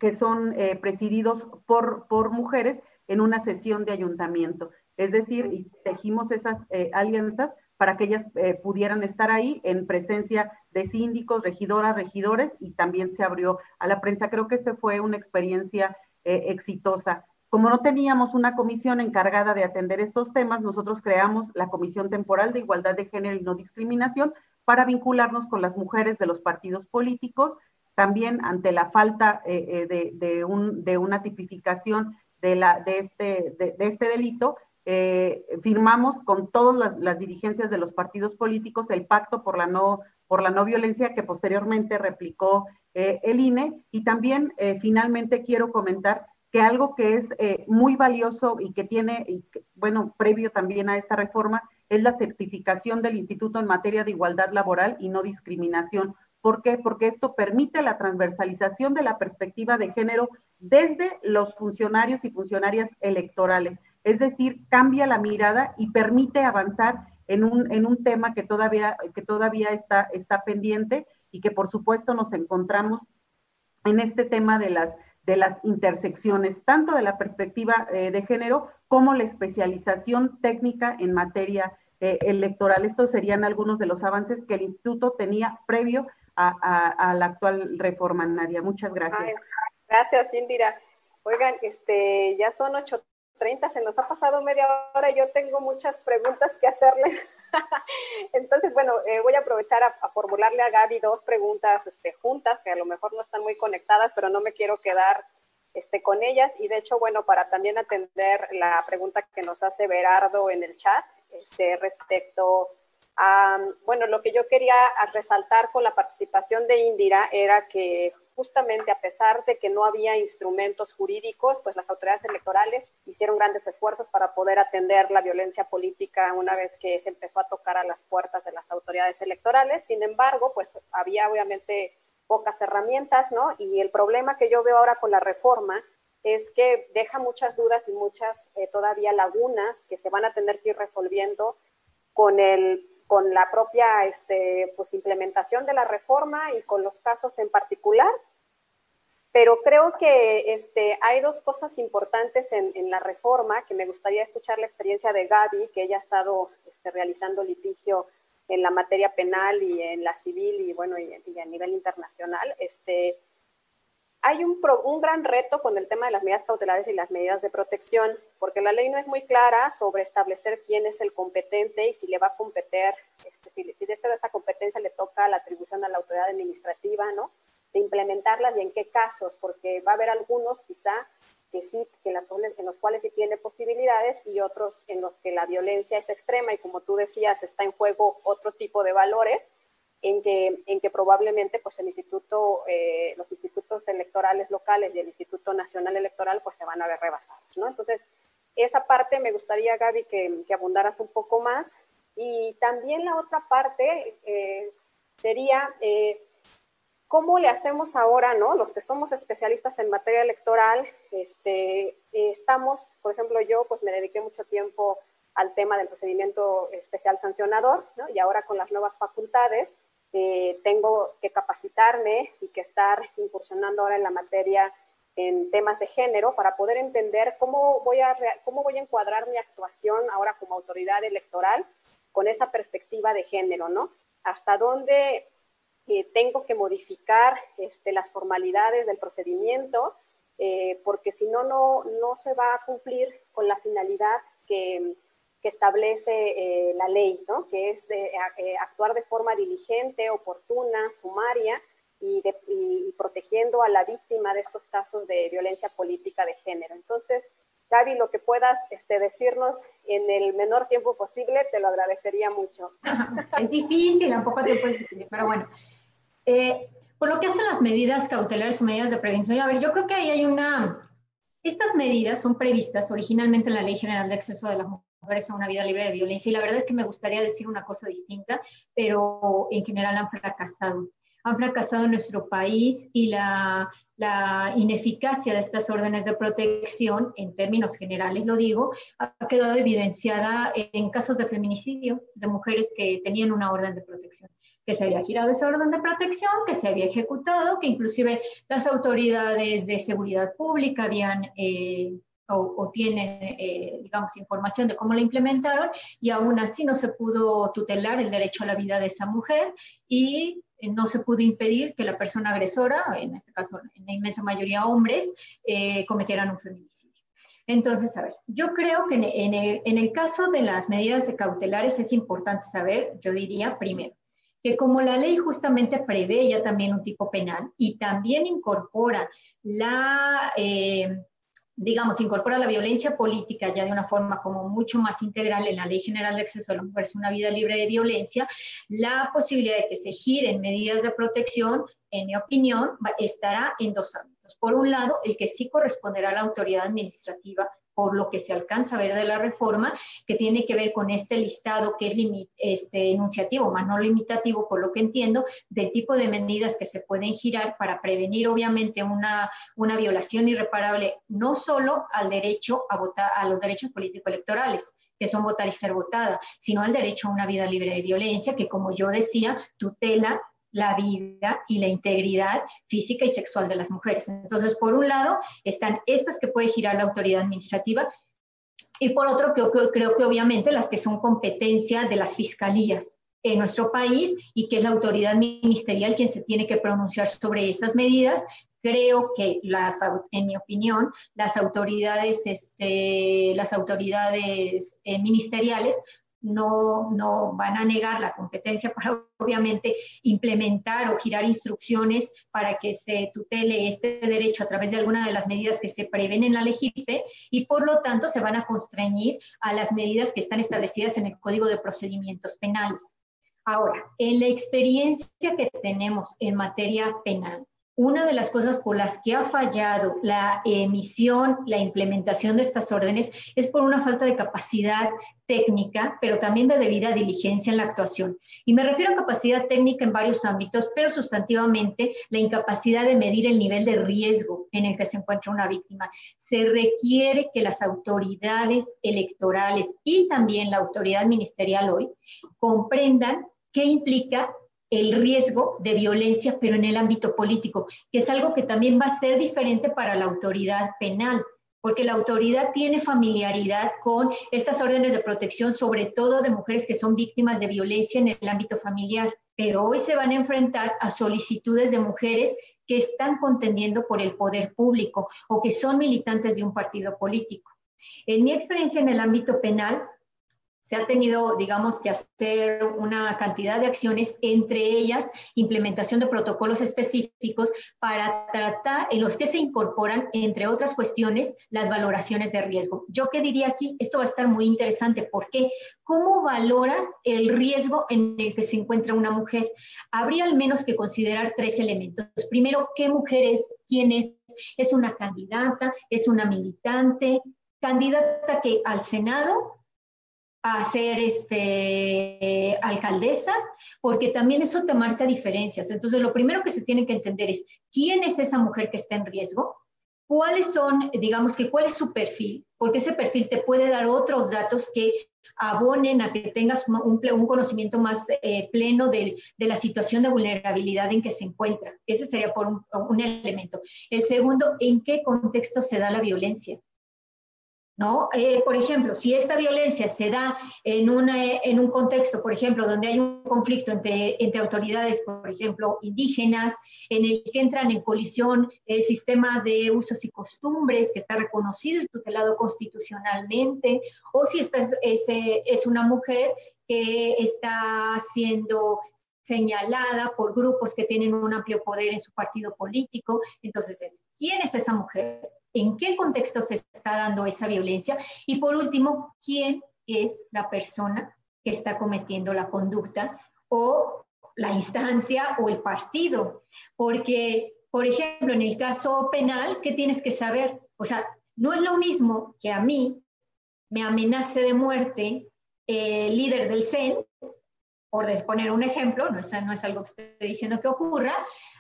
que son eh, presididos por, por mujeres en una sesión de ayuntamiento. Es decir, tejimos esas alianzas para que ellas pudieran estar ahí en presencia de síndicos, regidoras, regidores y también se abrió a la prensa. Creo que esta fue una experiencia exitosa. Como no teníamos una comisión encargada de atender estos temas, nosotros creamos la Comisión Temporal de Igualdad de Género y No Discriminación para vincularnos con las mujeres de los partidos políticos, también ante la falta eh, eh, de, una tipificación de, este, este, delito, eh, firmamos con todas las, dirigencias de los partidos políticos el pacto por la no, por la no violencia que posteriormente replicó el INE. Y también finalmente quiero comentar que algo que es eh, muy valioso y que tiene, y bueno, previo también a esta reforma, es la certificación del Instituto en materia de igualdad laboral y no discriminación. ¿Por qué? Porque esto permite la transversalización de la perspectiva de género desde los funcionarios y funcionarias electorales. Es decir, cambia la mirada y permite avanzar en un, en un tema que todavía, que todavía está, está pendiente y que por supuesto nos encontramos en este tema de las de las intersecciones, tanto de la perspectiva eh, de género como la especialización técnica en materia eh, electoral. Estos serían algunos de los avances que el instituto tenía previo a, la actual reforma, Nadia. Muchas gracias. gracias, Indira. Oigan, este, ya son 8.30, se nos ha pasado media hora y yo tengo muchas preguntas que hacerle. Entonces, bueno, eh, voy a aprovechar a, formularle a Gaby dos preguntas este, juntas, que a lo mejor no están muy conectadas, pero no me quiero quedar este, con ellas. Y de hecho, bueno, para también atender la pregunta que nos hace Berardo en el chat este, respecto a, bueno, lo que yo quería resaltar con la participación de Indira era que justamente a pesar de que no había instrumentos jurídicos, pues las autoridades electorales hicieron grandes esfuerzos para poder atender la violencia política una vez que se empezó a tocar a las puertas de las autoridades electorales. Sin embargo, pues había obviamente pocas herramientas, ¿no? Y el problema que yo veo ahora con la reforma es que deja muchas dudas y muchas eh, todavía lagunas que se van a tener que ir resolviendo con el con la propia este, pues, implementación de la reforma y con los casos en particular. Pero creo que este, hay dos cosas importantes en, la reforma que me gustaría escuchar la experiencia de Gaby, que ella ha estado este, realizando litigio en la materia penal y en la civil y bueno, y, y a nivel internacional. Este, hay un, un, gran reto con el tema de las medidas cautelares y las medidas de protección, porque la ley no es muy clara sobre establecer quién es el competente y si le va a competir, este, si, si de esta competencia le toca la atribución a la autoridad administrativa, ¿no? De implementarlas y en qué casos, porque va a haber algunos quizá que sí, que en, las, en los cuales sí tiene posibilidades y otros en los que la violencia es extrema y como tú decías, está en juego otro tipo de valores en que, en que probablemente pues el instituto, eh, los institutos electorales locales y el Instituto Nacional Electoral pues se van a ver rebasados, ¿no? Entonces, esa parte me gustaría, Gaby, que, que abundaras un poco más. Y también la otra parte eh, sería, eh, ¿cómo le hacemos ahora, ¿no? Los que somos especialistas en materia electoral, este, estamos, por ejemplo, yo pues me dediqué mucho tiempo al tema del procedimiento especial sancionador, ¿no? Y ahora con las nuevas facultades, eh, tengo que capacitarme y que estar incursionando ahora en la materia en temas de género para poder entender cómo voy a, cómo voy a encuadrar mi actuación ahora como autoridad electoral con esa perspectiva de género, ¿no? Hasta dónde eh, tengo que modificar este, las formalidades del procedimiento, eh, porque si no, no se va a cumplir con la finalidad que, que establece eh, la ley, ¿no? que es de, actuar de forma diligente, oportuna, sumaria, y, protegiendo a la víctima de estos casos de violencia política de género. Entonces, Gaby, lo que puedas este, decirnos en el menor tiempo posible, te lo agradecería mucho. Es difícil, un poco tiempo es difícil, pero bueno. Eh, por lo que hacen las medidas cautelares o medidas de prevención, a ver, yo creo que ahí hay una... Estas medidas son previstas originalmente en la Ley General de Acceso de las Mujeres a una Vida Libre de Violencia. Y la verdad es que me gustaría decir una cosa distinta, pero en general han fracasado. Han fracasado en nuestro país y la, la, ineficacia de estas órdenes de protección, en términos generales lo digo, ha quedado evidenciada en casos de feminicidio de mujeres que tenían una orden de protección que se había girado esa orden de protección, que se había ejecutado, que inclusive las autoridades de seguridad pública habían eh, o, tienen, eh, digamos, información de cómo la implementaron y aún así no se pudo tutelar el derecho a la vida de esa mujer y eh, no se pudo impedir que la persona agresora, en este caso en la inmensa mayoría hombres, eh, cometieran un feminicidio. Entonces, a ver, yo creo que en el, en el caso de las medidas de cautelares es importante saber, yo diría, primero, que como la ley justamente prevé ya también un tipo penal y también incorpora la, eh, digamos, incorpora la violencia política ya de una forma como mucho más integral en la Ley General de Acceso a la Mujer una vida libre de violencia, la posibilidad de que se giren medidas de protección, en mi opinión, estará en dos ámbitos. Por un lado, el que sí corresponderá a la autoridad administrativa por lo que se alcanza a ver de la reforma, que tiene que ver con este listado que es este, enunciativo, más no limitativo, por lo que entiendo, del tipo de medidas que se pueden girar para prevenir, obviamente, una, una violación irreparable, no solo al derecho a votar, a los derechos político-electorales, que son votar y ser votada, sino al derecho a una vida libre de violencia, que como yo decía, tutela la vida y la integridad física y sexual de las mujeres. Entonces, por un lado, están estas que puede girar la autoridad administrativa y por otro, creo, creo que obviamente las que son competencia de las fiscalías en nuestro país y que es la autoridad ministerial quien se tiene que pronunciar sobre esas medidas. Creo que las, en mi opinión, las autoridades, este, las autoridades eh, ministeriales no, no van a negar la competencia para obviamente implementar o girar instrucciones para que se tutele este derecho a través de alguna de las medidas que se prevén en la LEGIPE y por lo tanto se van a constreñir a las medidas que están establecidas en el Código de Procedimientos Penales. Ahora, en la experiencia que tenemos en materia penal, una de las cosas por las que ha fallado la emisión, la implementación de estas órdenes es por una falta de capacidad técnica, pero también de debida diligencia en la actuación. Y me refiero a capacidad técnica en varios ámbitos, pero sustantivamente la incapacidad de medir el nivel de riesgo en el que se encuentra una víctima. Se requiere que las autoridades electorales y también la autoridad ministerial hoy comprendan qué implica el riesgo de violencia, pero en el ámbito político, que es algo que también va a ser diferente para la autoridad penal, porque la autoridad tiene familiaridad con estas órdenes de protección, sobre todo de mujeres que son víctimas de violencia en el ámbito familiar, pero hoy se van a enfrentar a solicitudes de mujeres que están contendiendo por el poder público o que son militantes de un partido político. En mi experiencia en el ámbito penal, se ha tenido, digamos, que hacer una cantidad de acciones, entre ellas implementación de protocolos específicos para tratar, en los que se incorporan, entre otras cuestiones, las valoraciones de riesgo. Yo qué diría aquí, esto va a estar muy interesante, porque ¿cómo valoras el riesgo en el que se encuentra una mujer? Habría al menos que considerar tres elementos. Primero, ¿qué mujer es? ¿Quién es? ¿Es una candidata? ¿Es una militante? Candidata que al Senado a ser este, alcaldesa, porque también eso te marca diferencias. Entonces, lo primero que se tiene que entender es quién es esa mujer que está en riesgo, cuáles son, digamos que cuál es su perfil, porque ese perfil te puede dar otros datos que abonen a que tengas un, conocimiento más eh, pleno de, la situación de vulnerabilidad en que se encuentra. Ese sería por un elemento. El segundo, ¿en qué contexto se da la violencia? ¿No? Eh, por ejemplo, si esta violencia se da en, en un contexto, por ejemplo, donde hay un conflicto entre, entre autoridades, por ejemplo, indígenas, en el que entran en colisión el sistema de usos y costumbres que está reconocido y tutelado constitucionalmente, o si esta es, es una mujer que está siendo señalada por grupos que tienen un amplio poder en su partido político. Entonces, ¿quién es esa mujer? En qué contexto se está dando esa violencia y por último, quién es la persona que está cometiendo la conducta o la instancia o el partido. Porque, por ejemplo, en el caso penal, ¿qué tienes que saber? O sea, no es lo mismo que a mí me amenace de muerte el líder del CEN, por poner un ejemplo, no es, algo que esté diciendo que ocurra,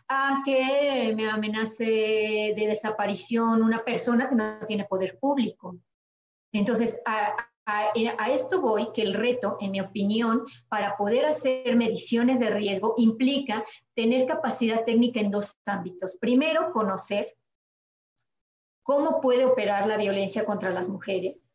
a que me amenace de desaparición una persona que no tiene poder público. Entonces, a, a, esto voy, que el reto, en mi opinión, para poder hacer mediciones de riesgo implica tener capacidad técnica en dos ámbitos. Primero, conocer cómo puede operar la violencia contra las mujeres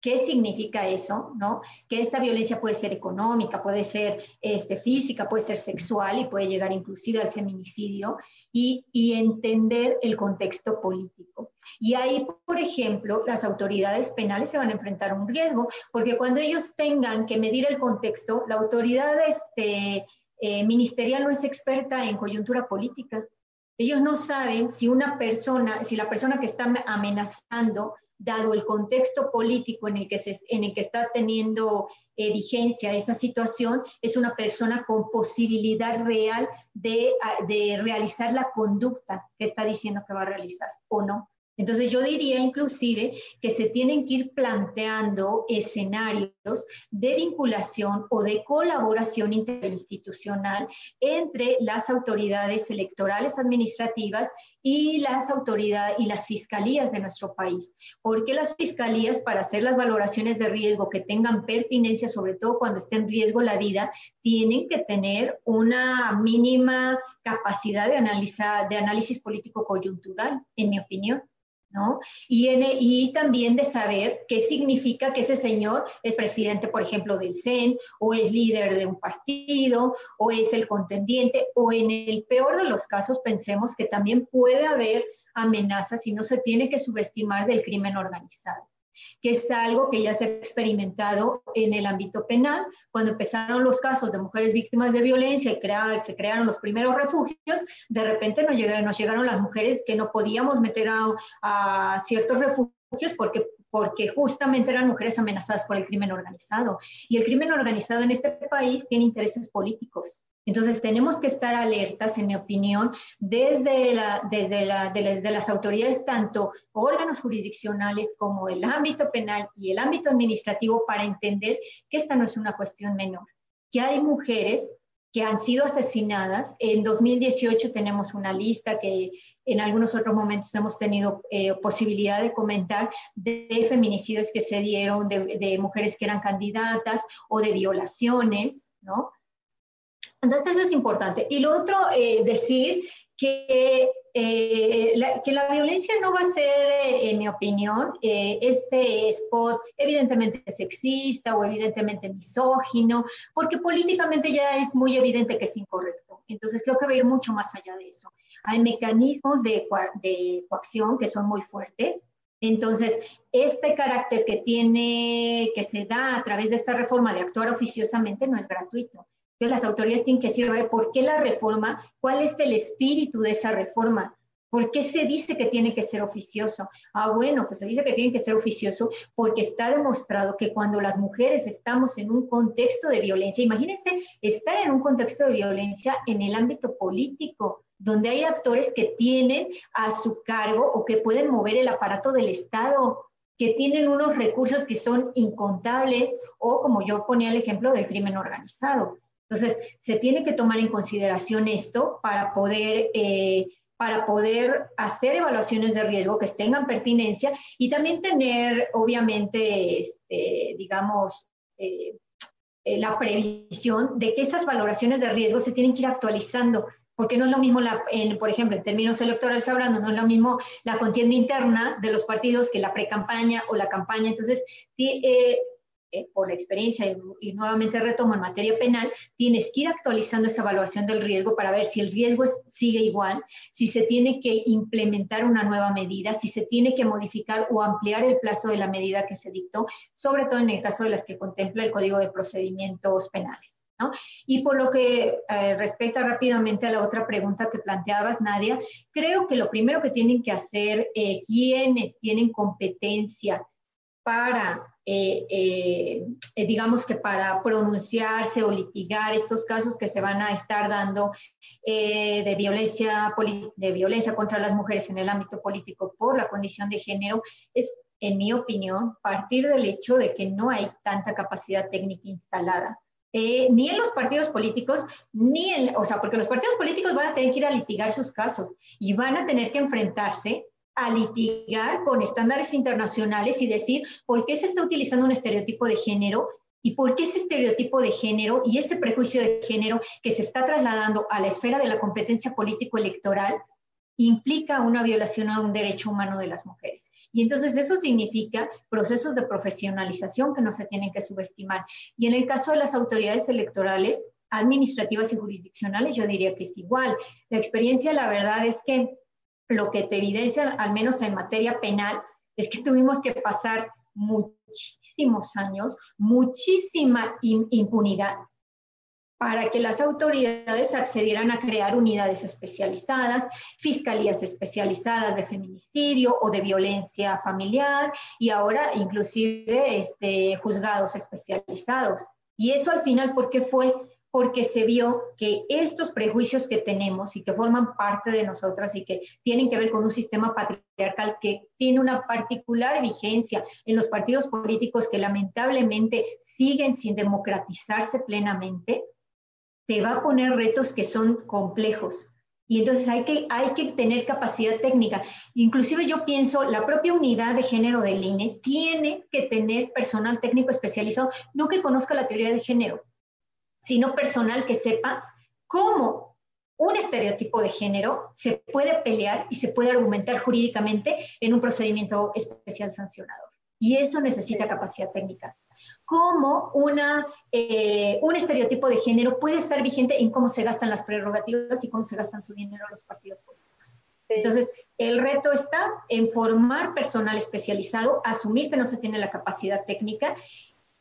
¿Qué significa eso? ¿no? Que esta violencia puede ser económica, puede ser este, física, puede ser sexual y puede llegar inclusive al feminicidio y, y entender el contexto político. Y ahí, por ejemplo, las autoridades penales se van a enfrentar a un riesgo, porque cuando ellos tengan que medir el contexto, la autoridad este, eh, ministerial no es experta en coyuntura política. Ellos no saben si una persona, si la persona que está amenazando dado el contexto político en el que, se, en el que está teniendo eh, vigencia esa situación, es una persona con posibilidad real de, de realizar la conducta que está diciendo que va a realizar o no. Entonces yo diría inclusive que se tienen que ir planteando escenarios de vinculación o de colaboración interinstitucional entre las autoridades electorales administrativas y las autoridades y las fiscalías de nuestro país. Porque las fiscalías, para hacer las valoraciones de riesgo que tengan pertinencia, sobre todo cuando esté en riesgo la vida, tienen que tener una mínima capacidad de, de análisis político coyuntural, en mi opinión. ¿No? Y, y también de saber qué significa que ese señor es presidente, por ejemplo, del CEN, o es líder de un partido, o es el contendiente, o en el peor de los casos pensemos que también puede haber amenazas y no se tiene que subestimar del crimen organizado que es algo que ya se ha experimentado en el ámbito penal. Cuando empezaron los casos de mujeres víctimas de violencia y se crearon los primeros refugios, de repente nos llegaron, las mujeres que no podíamos meter a, a ciertos refugios porque porque justamente eran mujeres amenazadas por el crimen organizado. Y el crimen organizado en este país tiene intereses políticos. Entonces tenemos que estar alertas, en mi opinión, desde, la, desde, la, desde las autoridades, tanto órganos jurisdiccionales como el ámbito penal y el ámbito administrativo, para entender que esta no es una cuestión menor, que hay mujeres que han sido asesinadas. En 2018 tenemos una lista que en algunos otros momentos hemos tenido eh, posibilidad de comentar de feminicidios que se dieron, de, de mujeres que eran candidatas o de violaciones, ¿no? Entonces eso es importante. Y lo otro, eh, decir que, eh, la, que la violencia no va a ser, eh, en mi opinión, este spot evidentemente sexista o evidentemente misógino, porque políticamente ya es muy evidente que es incorrecto. Entonces creo que va a ir mucho más allá de eso. Hay mecanismos de, de coacción que son muy fuertes. Entonces, este carácter que tiene, que se da a través de esta reforma de actuar oficiosamente no es gratuito entonces las autoridades tienen que decir, por qué la reforma, cuál es el espíritu de esa reforma, ¿Por qué se dice que tiene que ser oficioso? Ah, bueno, pues se dice que tiene que ser oficioso porque está demostrado que cuando las mujeres estamos en un contexto de violencia, imagínense estar en un contexto de violencia en el ámbito político, donde hay actores que tienen a su cargo o que pueden mover el aparato del Estado, que tienen unos recursos que son incontables o como yo ponía el ejemplo del crimen organizado. Entonces, se tiene que tomar en consideración esto para poder, eh, para poder hacer evaluaciones de riesgo que tengan pertinencia y también tener, obviamente, este, digamos, eh, eh, la previsión de que esas valoraciones de riesgo se tienen que ir actualizando, porque no es lo mismo, la, por ejemplo, en términos electorales hablando, no es lo mismo la contienda interna de los partidos que la pre-campaña o la campaña. Entonces, eh, por la experiencia y, nuevamente retomo en materia penal, tienes que ir actualizando esa evaluación del riesgo para ver si el riesgo sigue igual, si se tiene que implementar una nueva medida, si se tiene que modificar o ampliar el plazo de la medida que se dictó, sobre todo en el caso de las que contempla el Código de Procedimientos Penales. ¿No? Y por lo que eh, respecta rápidamente a la otra pregunta que planteabas, Nadia, creo que lo primero que tienen que hacer eh, quienes tienen competencia para eh, eh, eh, digamos que para pronunciarse o litigar estos casos que se van a estar dando de, violencia, de violencia contra las mujeres en el ámbito político por la condición de género, es, en mi opinión, partir del hecho de que no hay tanta capacidad técnica instalada. ni en los partidos políticos, ni en, o sea, porque los partidos políticos van a tener que ir a litigar sus casos y van a tener que enfrentarse a litigar con estándares internacionales y decir por qué se está utilizando un estereotipo de género y por qué ese estereotipo de género y ese prejuicio de género que se está trasladando a la esfera de la competencia político-electoral implica una violación a un derecho humano de las mujeres. Y entonces eso significa procesos de profesionalización que no se tienen que subestimar. Y en el caso de las autoridades electorales, administrativas y jurisdiccionales, yo diría que es igual. La experiencia, la verdad es que lo que te evidencia, al menos en materia penal, es que tuvimos que pasar muchísimos años, muchísima impunidad para que las autoridades accedieran a crear unidades especializadas, fiscalías especializadas de feminicidio o de violencia familiar y ahora inclusive este, juzgados especializados. Y eso al final, ¿por qué fue? Porque se vio que estos prejuicios que tenemos y que forman parte de nosotras y que tienen que ver con un sistema patriarcal que tiene una particular vigencia en los partidos políticos que lamentablemente siguen sin democratizarse plenamente, te va a poner retos que son complejos. Y entonces hay que, hay que tener capacidad técnica. Inclusive yo pienso, la propia unidad de género del INE tiene que tener personal técnico especializado, no que conozca la teoría de género, sino personal que sepa cómo un estereotipo de género se puede pelear y se puede argumentar jurídicamente en un procedimiento especial sancionador. Y eso necesita capacidad técnica. Cómo una, eh, un estereotipo de género puede estar vigente en cómo se gastan las prerrogativas y cómo se gastan su dinero los partidos políticos. Entonces, el reto está en formar personal especializado, asumir que no se tiene la capacidad técnica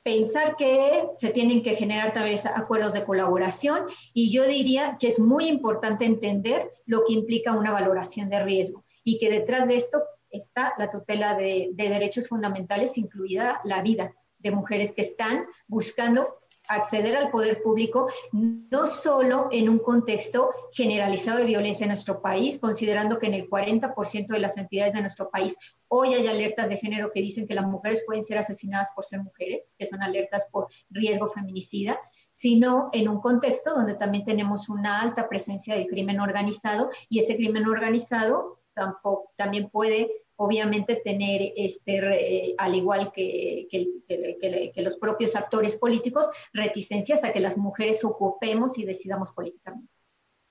pensar que se tienen que generar tal vez acuerdos de colaboración y yo diría que es muy importante entender lo que implica una valoración de riesgo y que detrás de esto está la tutela de, de derechos fundamentales, incluida la vida de mujeres que están buscando acceder al poder público, no solo en un contexto generalizado de violencia en nuestro país, considerando que en el 40% de las entidades de nuestro país hoy hay alertas de género que dicen que las mujeres pueden ser asesinadas por ser mujeres, que son alertas por riesgo feminicida, sino en un contexto donde también tenemos una alta presencia del crimen organizado y ese crimen organizado tampoco, también puede obviamente tener, este, al igual que, que, los propios actores políticos, reticencias a que las mujeres ocupemos y decidamos políticamente.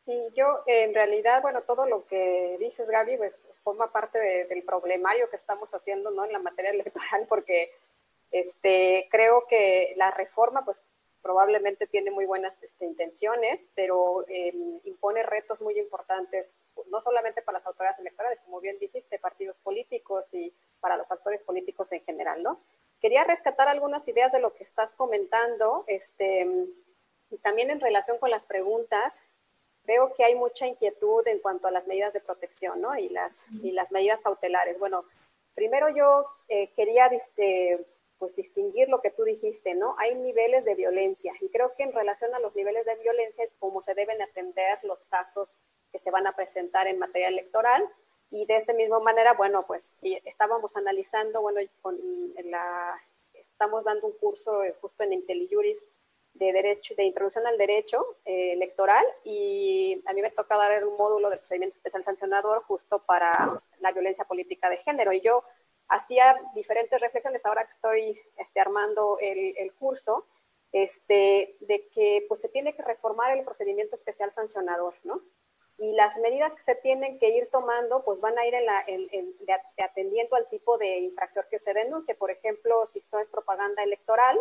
Sí, yo en realidad, bueno, todo lo que dices, Gaby, pues forma parte del problemario que estamos haciendo, ¿no? En la materia electoral, porque este, creo que la reforma, pues probablemente tiene muy buenas este, intenciones, pero em, impone retos muy importantes, no solamente para las autoridades electorales, como bien dijiste, partidos políticos y para los actores políticos en general, ¿no? Quería rescatar algunas ideas de lo que estás comentando, este, y también en relación con las preguntas, veo que hay mucha inquietud en cuanto a las medidas de protección, ¿no? Y las, y las medidas cautelares. Bueno, primero yo eh, quería este, pues distinguir lo que tú dijiste, ¿no? Hay niveles de violencia y creo que en relación a los niveles de violencia es como se deben atender los casos que se van a presentar en materia electoral y de esa misma manera, bueno, pues estábamos analizando, bueno, con la, estamos dando un curso eh, justo en IntelliJuris de derecho, de introducción al derecho eh, electoral y a mí me toca dar un módulo de procedimiento especial sancionador justo para la violencia política de género y yo hacía diferentes reflexiones ahora que estoy este, armando el, el curso, este, de que pues, se tiene que reformar el procedimiento especial sancionador, ¿no? Y las medidas que se tienen que ir tomando, pues van a ir en la, en, de, atendiendo al tipo de infracción que se denuncie. Por ejemplo, si eso es propaganda electoral,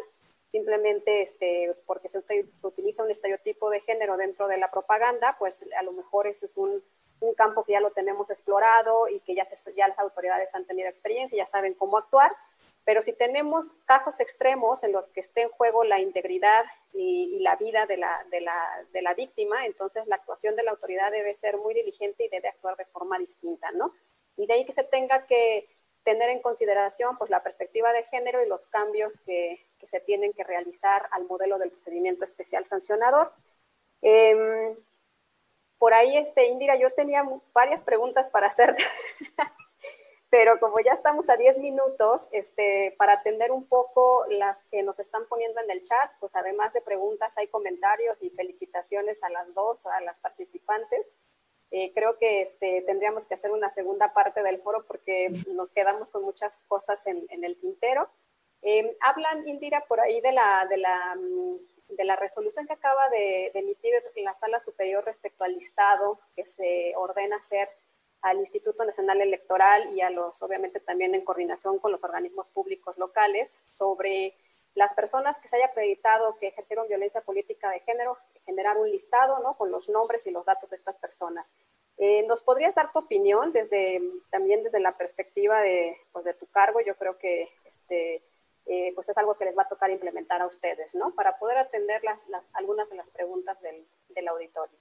simplemente este, porque se, se, utiliza un estereotipo de género dentro de la propaganda, pues a lo mejor ese es un, un campo que ya lo tenemos explorado y que ya, se, ya las autoridades han tenido experiencia y ya saben cómo actuar. Pero si tenemos casos extremos en los que esté en juego la integridad y, la vida de la, de, la, de la, víctima, entonces la actuación de la autoridad debe ser muy diligente y debe actuar de forma distinta, ¿no? Y de ahí que se tenga que tener en consideración pues, la perspectiva de género y los cambios que, que se tienen que realizar al modelo del procedimiento especial sancionador. Eh, por ahí, este, Indira, yo tenía varias preguntas para hacer. pero como ya estamos a 10 minutos, este, para atender un poco las que nos están poniendo en el chat, pues además de preguntas hay comentarios y felicitaciones a las dos, a las participantes. Eh, creo que este, tendríamos que hacer una segunda parte del foro porque nos quedamos con muchas cosas en, el tintero. Eh, hablan, Indira, por ahí de la, de, la, de la resolución que acaba de, emitir la Sala Superior respecto al listado que se ordena hacer al Instituto Nacional Electoral y a los, obviamente también en coordinación con los organismos públicos locales, sobre las personas que se haya acreditado que ejercieron violencia política de género, generar un listado ¿no? con los nombres y los datos de estas personas. Eh, ¿Nos podrías dar tu opinión desde, también desde la perspectiva de, pues, de tu cargo? Yo creo que este, eh, pues es algo que les va a tocar implementar a ustedes, ¿no? Para poder atender algunas de las preguntas del, auditorio.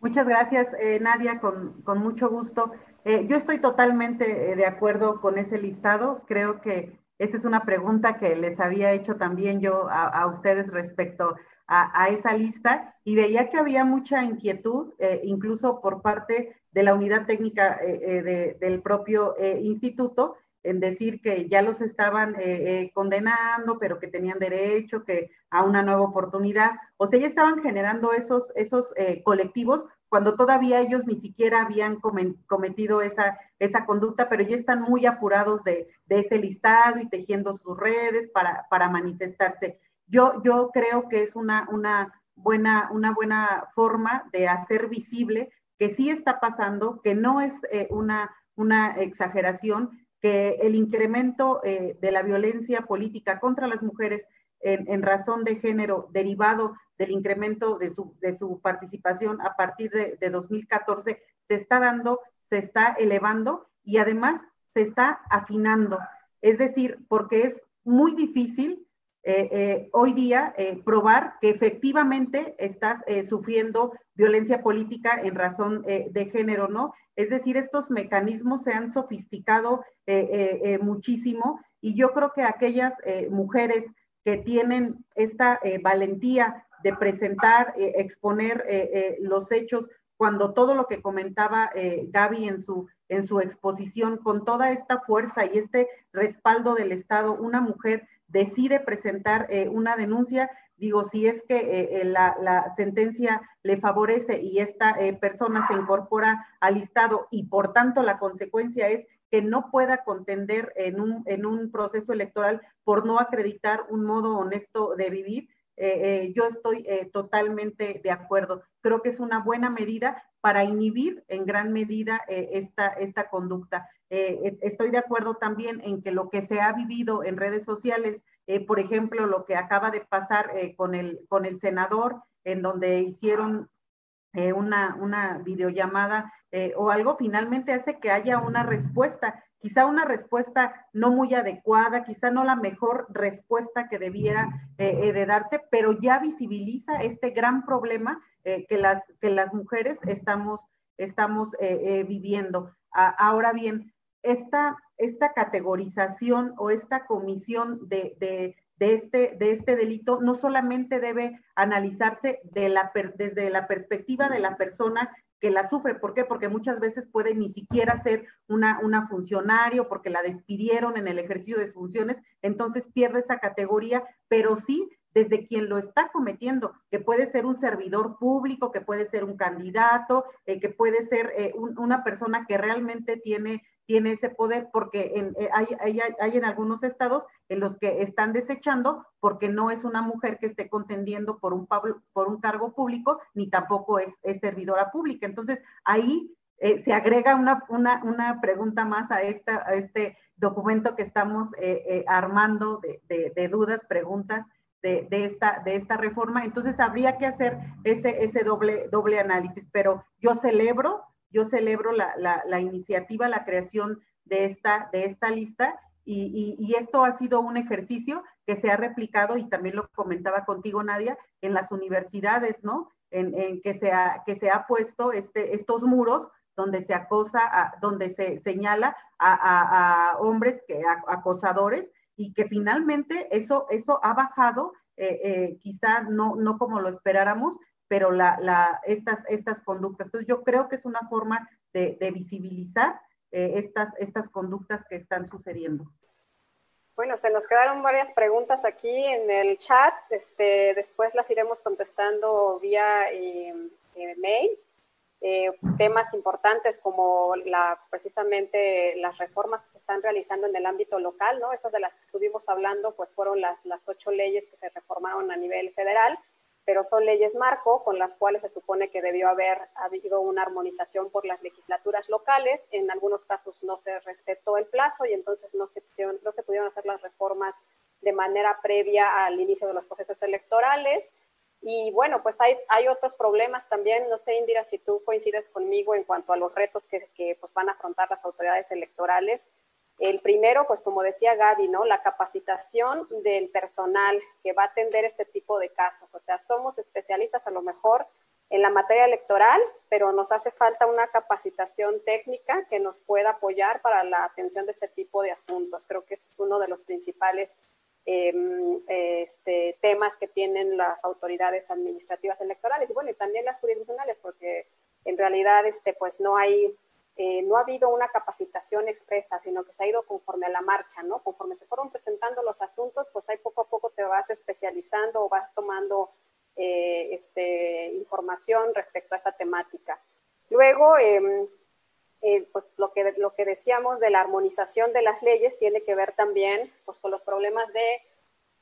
Muchas gracias, eh, Nadia, con, mucho gusto. Eh, yo estoy totalmente de acuerdo con ese listado. Creo que esa es una pregunta que les había hecho también yo a, ustedes respecto a, esa lista y veía que había mucha inquietud, incluso por parte de la unidad técnica de, del propio instituto, en decir que ya los estaban eh, eh, condenando, pero que tenían derecho que a una nueva oportunidad. O sea, ya estaban generando esos, esos eh, colectivos cuando todavía ellos ni siquiera habían cometido esa, esa conducta, pero ya están muy apurados de, de ese listado y tejiendo sus redes para, para manifestarse. Yo, yo creo que es una, una, buena, una buena forma de hacer visible que sí está pasando, que no es eh, una, una exageración, que el incremento eh, de la violencia política contra las mujeres en, razón de género derivado del incremento de su, participación a partir de, 2014 se está dando, se está elevando y además se está afinando. Es decir, porque es muy difícil eh, eh, hoy día eh, probar que efectivamente estás sufriendo violencia política en razón de género, ¿no? Es decir, estos mecanismos se han sofisticado muchísimo y yo creo que aquellas mujeres que tienen esta valentía de presentar, exponer los hechos, cuando todo lo que comentaba Gaby en su, en su exposición, con toda esta fuerza y este respaldo del Estado, una mujer decide presentar eh, una denuncia, digo, si es que eh, eh, la, sentencia le favorece y esta persona se incorpora al listado y por tanto la consecuencia es que no pueda contender en un, en un proceso electoral por no acreditar un modo honesto de vivir, eh, yo estoy eh, totalmente de acuerdo. Creo que es una buena medida para inhibir en gran medida eh, esta, esta conducta. estoy de acuerdo también en que lo que se ha vivido en redes sociales, por ejemplo, lo que acaba de pasar con, el, con el senador, en donde hicieron una, una videollamada o algo, finalmente hace que haya una respuesta quizá una respuesta no muy adecuada, quizá no la mejor respuesta que debiera eh, eh, de darse, pero ya visibiliza este gran problema eh, que, las, que las mujeres estamos, estamos eh, eh, viviendo. A, ahora bien, esta, esta categorización o esta comisión de, de, de, este, de este delito no solamente debe analizarse de la, desde la perspectiva de la persona que la sufre. ¿Por qué? Porque muchas veces puede ni siquiera ser una, funcionario porque la despidieron en el ejercicio de sus funciones, entonces pierde esa categoría, pero sí desde quien lo está cometiendo, que puede ser un servidor público, que puede ser un candidato, eh, que puede ser eh, un, una persona que realmente tiene tiene ese poder porque eh, hay, hay, en algunos estados en los que están desechando porque no es una mujer que esté contendiendo por un, por un cargo público ni tampoco es, servidora pública. Entonces, ahí eh, se agrega una, una, una, pregunta más a, esta, a este documento que estamos eh, armando de, de, dudas, preguntas de, de, esta, de esta reforma. Entonces, habría que hacer ese, ese doble, doble análisis, pero yo celebro yo celebro la, la, iniciativa, la creación de esta, de esta lista y, y, esto ha sido un ejercicio que se ha replicado y también lo comentaba contigo, Nadia, en las universidades, ¿no? En, en que, se ha, que se ha puesto este, estos muros donde se acosa, a, donde se señala a, a, hombres que acosadores y que finalmente eso, eso ha bajado, eh, eh, quizá no, no como lo esperáramos, pero la, estas, estas conductas. Entonces yo creo que es una forma de, de visibilizar eh, estas, estas conductas que están sucediendo. Bueno, se nos quedaron varias preguntas aquí en el chat. Este, después las iremos contestando vía eh, eh, mail. temas importantes como la, precisamente las reformas que se están realizando en el ámbito local, ¿no? Estas de las que estuvimos hablando, pues fueron las, las ocho leyes que se reformaron a nivel federal pero son leyes marco con las cuales se supone que debió haber habido una armonización por las legislaturas locales. En algunos casos no se respetó el plazo y entonces no se, no se pudieron hacer las reformas de manera previa al inicio de los procesos electorales. Y bueno, pues hay, hay otros problemas también. No sé, Indira, si tú coincides conmigo en cuanto a los retos que, que pues, van a afrontar las autoridades electorales. El primero, pues como decía Gaby, ¿no? La capacitación del personal que va a atender este tipo de casos. O sea, somos especialistas a lo mejor en la materia electoral, pero nos hace falta una capacitación técnica que nos pueda apoyar para la atención de este tipo de asuntos. Creo que es uno de los principales em, este, temas que tienen las autoridades administrativas electorales y bueno, y también las jurisdiccionales, porque en realidad este, pues no hay eh, no ha habido una capacitación expresa, sino que se ha ido conforme a la marcha, ¿no? Conforme se fueron presentando los asuntos, pues ahí poco a poco te vas especializando o vas tomando eh, este, información respecto a esta temática. Luego, em, eh, pues lo que, lo que decíamos de la armonización de las leyes tiene que ver también pues, con los problemas de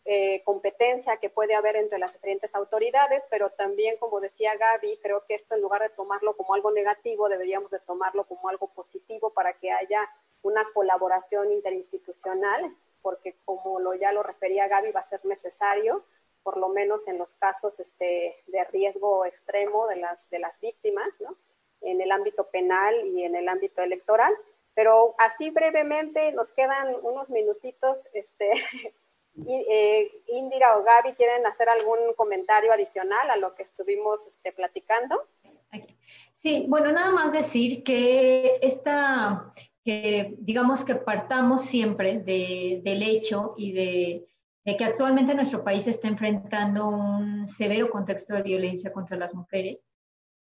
eh, competencia que puede haber entre las diferentes autoridades, pero también, como decía Gaby, creo que esto en lugar de tomarlo como algo negativo, deberíamos de tomarlo como algo positivo para que haya una colaboración interinstitucional, porque como lo, ya lo refería Gaby, va a ser necesario, por lo menos en los casos este, de riesgo extremo de las, de las víctimas, ¿no? en el ámbito penal y en el ámbito electoral. Pero así brevemente, nos quedan unos minutitos, este, eh, Indira o Gaby quieren hacer algún comentario adicional a lo que estuvimos este, platicando. Sí, bueno, nada más decir que esta, que digamos que partamos siempre de, del hecho y de, de que actualmente nuestro país está enfrentando un severo contexto de violencia contra las mujeres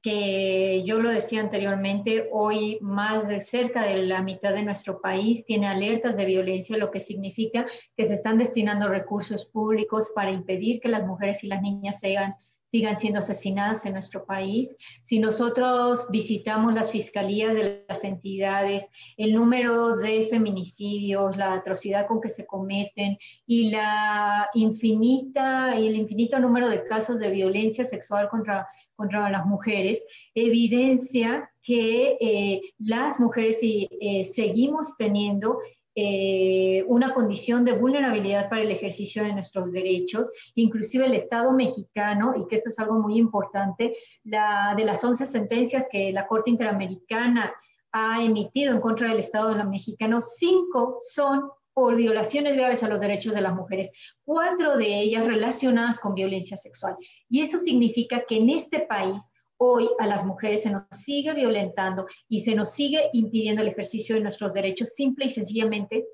que yo lo decía anteriormente, hoy más de cerca de la mitad de nuestro país tiene alertas de violencia, lo que significa que se están destinando recursos públicos para impedir que las mujeres y las niñas sean sigan siendo asesinadas en nuestro país. Si nosotros visitamos las fiscalías de las entidades, el número de feminicidios, la atrocidad con que se cometen y la infinita y el infinito número de casos de violencia sexual contra contra las mujeres, evidencia que eh, las mujeres eh, seguimos teniendo eh, una condición de vulnerabilidad para el ejercicio de nuestros derechos, inclusive el Estado mexicano, y que esto es algo muy importante, de las 11 sentencias que la Corte Interamericana ha emitido en contra del Estado mexicano, cinco son por violaciones graves a los derechos de las mujeres, cuatro de ellas relacionadas con violencia sexual. Y eso significa que en este país hoy a las mujeres se nos sigue violentando y se nos sigue impidiendo el ejercicio de nuestros derechos simple y sencillamente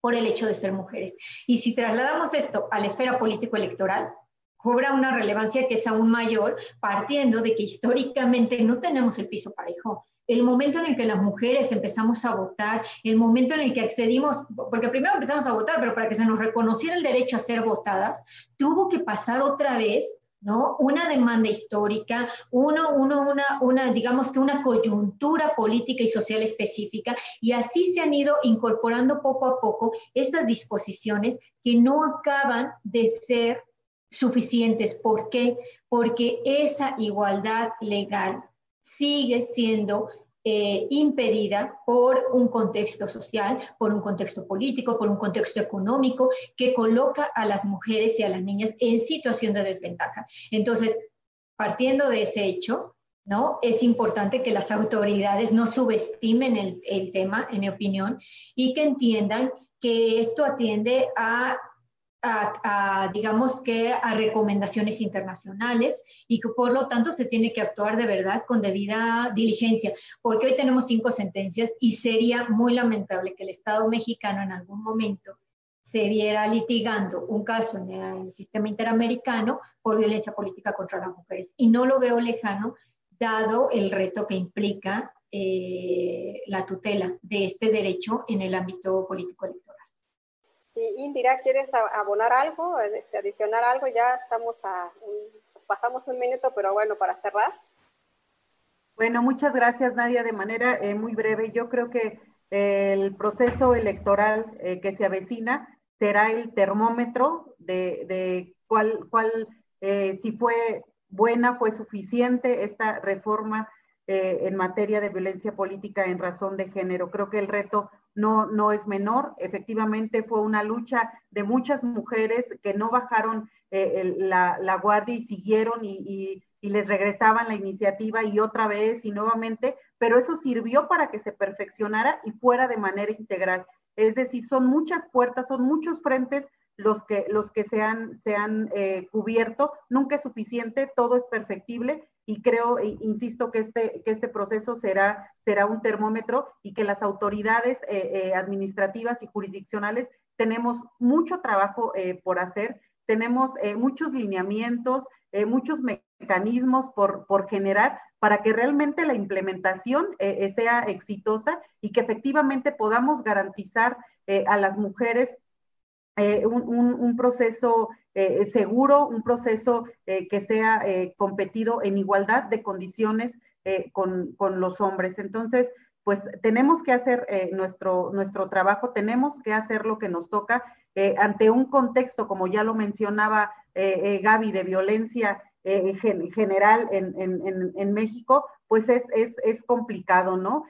por el hecho de ser mujeres. Y si trasladamos esto a la esfera político-electoral, cobra una relevancia que es aún mayor, partiendo de que históricamente no tenemos el piso parejo el momento en el que las mujeres empezamos a votar, el momento en el que accedimos, porque primero empezamos a votar, pero para que se nos reconociera el derecho a ser votadas, tuvo que pasar otra vez ¿no? Una demanda histórica, uno, uno, una, una, digamos que una coyuntura política y social específica, y así se han ido incorporando poco a poco estas disposiciones que no acaban de ser suficientes. ¿Por qué? Porque esa igualdad legal sigue siendo eh, impedida por un contexto social, por un contexto político, por un contexto económico que coloca a las mujeres y a las niñas en situación de desventaja. Entonces, partiendo de ese hecho, ¿no? Es importante que las autoridades no subestimen el, el tema, en mi opinión, y que entiendan que esto atiende a a, digamos que, a recomendaciones internacionales y que por lo tanto se tiene que actuar de verdad con debida diligencia, porque hoy tenemos cinco sentencias y sería muy lamentable que el Estado mexicano en algún momento se viera litigando un caso en el sistema interamericano por violencia política contra las mujeres. Y no lo veo lejano, dado el reto que implica eh, la tutela de este derecho en el ámbito político electoral. Indira, ¿quieres abonar algo, este, adicionar algo? Ya estamos a, pasamos un minuto, pero bueno, para cerrar. Bueno, muchas gracias, Nadia. De manera eh, muy breve, yo creo que el proceso electoral eh, que se avecina será el termómetro de, cuál, cuál eh, si fue buena, fue suficiente esta reforma en materia de violencia política en razón de género. Creo que el reto no, no es menor. Efectivamente fue una lucha de muchas mujeres que no bajaron eh, la, guardia y siguieron y, les regresaban la iniciativa y otra vez y nuevamente, pero eso sirvió para que se perfeccionara y fuera de manera integral. Es decir, son muchas puertas, son muchos frentes los que, los que se han, se eh, cubierto. Nunca es suficiente, todo es perfectible y creo, e insisto, que este, que este proceso será, será un termómetro y que las autoridades eh, eh, administrativas y jurisdiccionales tenemos mucho trabajo eh, por hacer, tenemos muchos lineamientos, muchos mecanismos por, por generar para que realmente la implementación sea exitosa y que efectivamente podamos garantizar a las mujeres un, proceso eh, seguro, un proceso eh, que sea eh, competido en igualdad de condiciones con, con, los hombres. Entonces, pues tenemos que hacer nuestro, nuestro trabajo, tenemos que hacer lo que nos toca ante un contexto, como ya lo mencionaba Gaby, de violencia general en, en, en, México, pues es, es, es complicado, ¿no?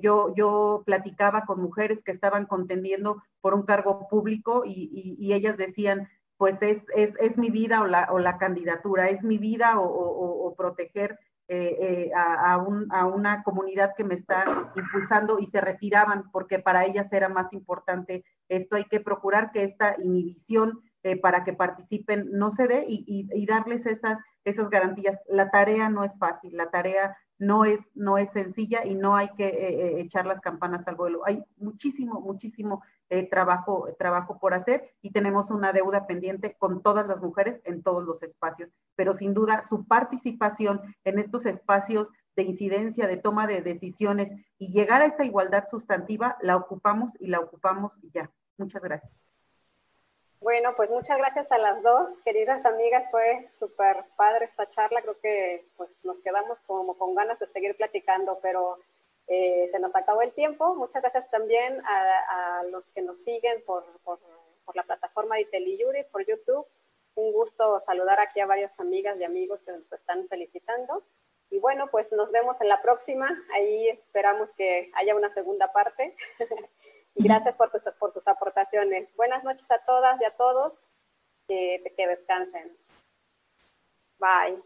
yo, yo platicaba con mujeres que estaban contendiendo por un cargo público y, y ellas decían, pues es, es, es mi vida o la, o la, candidatura, es mi vida o, o, proteger eh, eh, a, a, una comunidad que me está impulsando y se retiraban porque para ellas era más importante esto. Hay que procurar que esta inhibición eh, para que participen no se dé y, y, y, darles esas, esas garantías. La tarea no es fácil, la tarea no es, no es sencilla y no hay que echar las campanas al vuelo. Hay muchísimo, muchísimo eh, trabajo, trabajo por hacer y tenemos una deuda pendiente con todas las mujeres en todos los espacios. Pero sin duda su participación en estos espacios de incidencia, de toma de decisiones y llegar a esa igualdad sustantiva, la ocupamos y la ocupamos ya. Muchas gracias. Bueno, pues muchas gracias a las dos, queridas amigas. Fue súper padre esta charla. Creo que pues nos quedamos como con ganas de seguir platicando, pero eh, se nos acabó el tiempo. Muchas gracias también a, los que nos siguen por, por, la plataforma de IntelliJuris, por YouTube. Un gusto saludar aquí a varias amigas y amigos que nos están felicitando. Y bueno, pues nos vemos en la próxima. Ahí esperamos que haya una segunda parte. y gracias por, por sus aportaciones. Buenas noches a todas y a todos. Que, que descansen. Bye.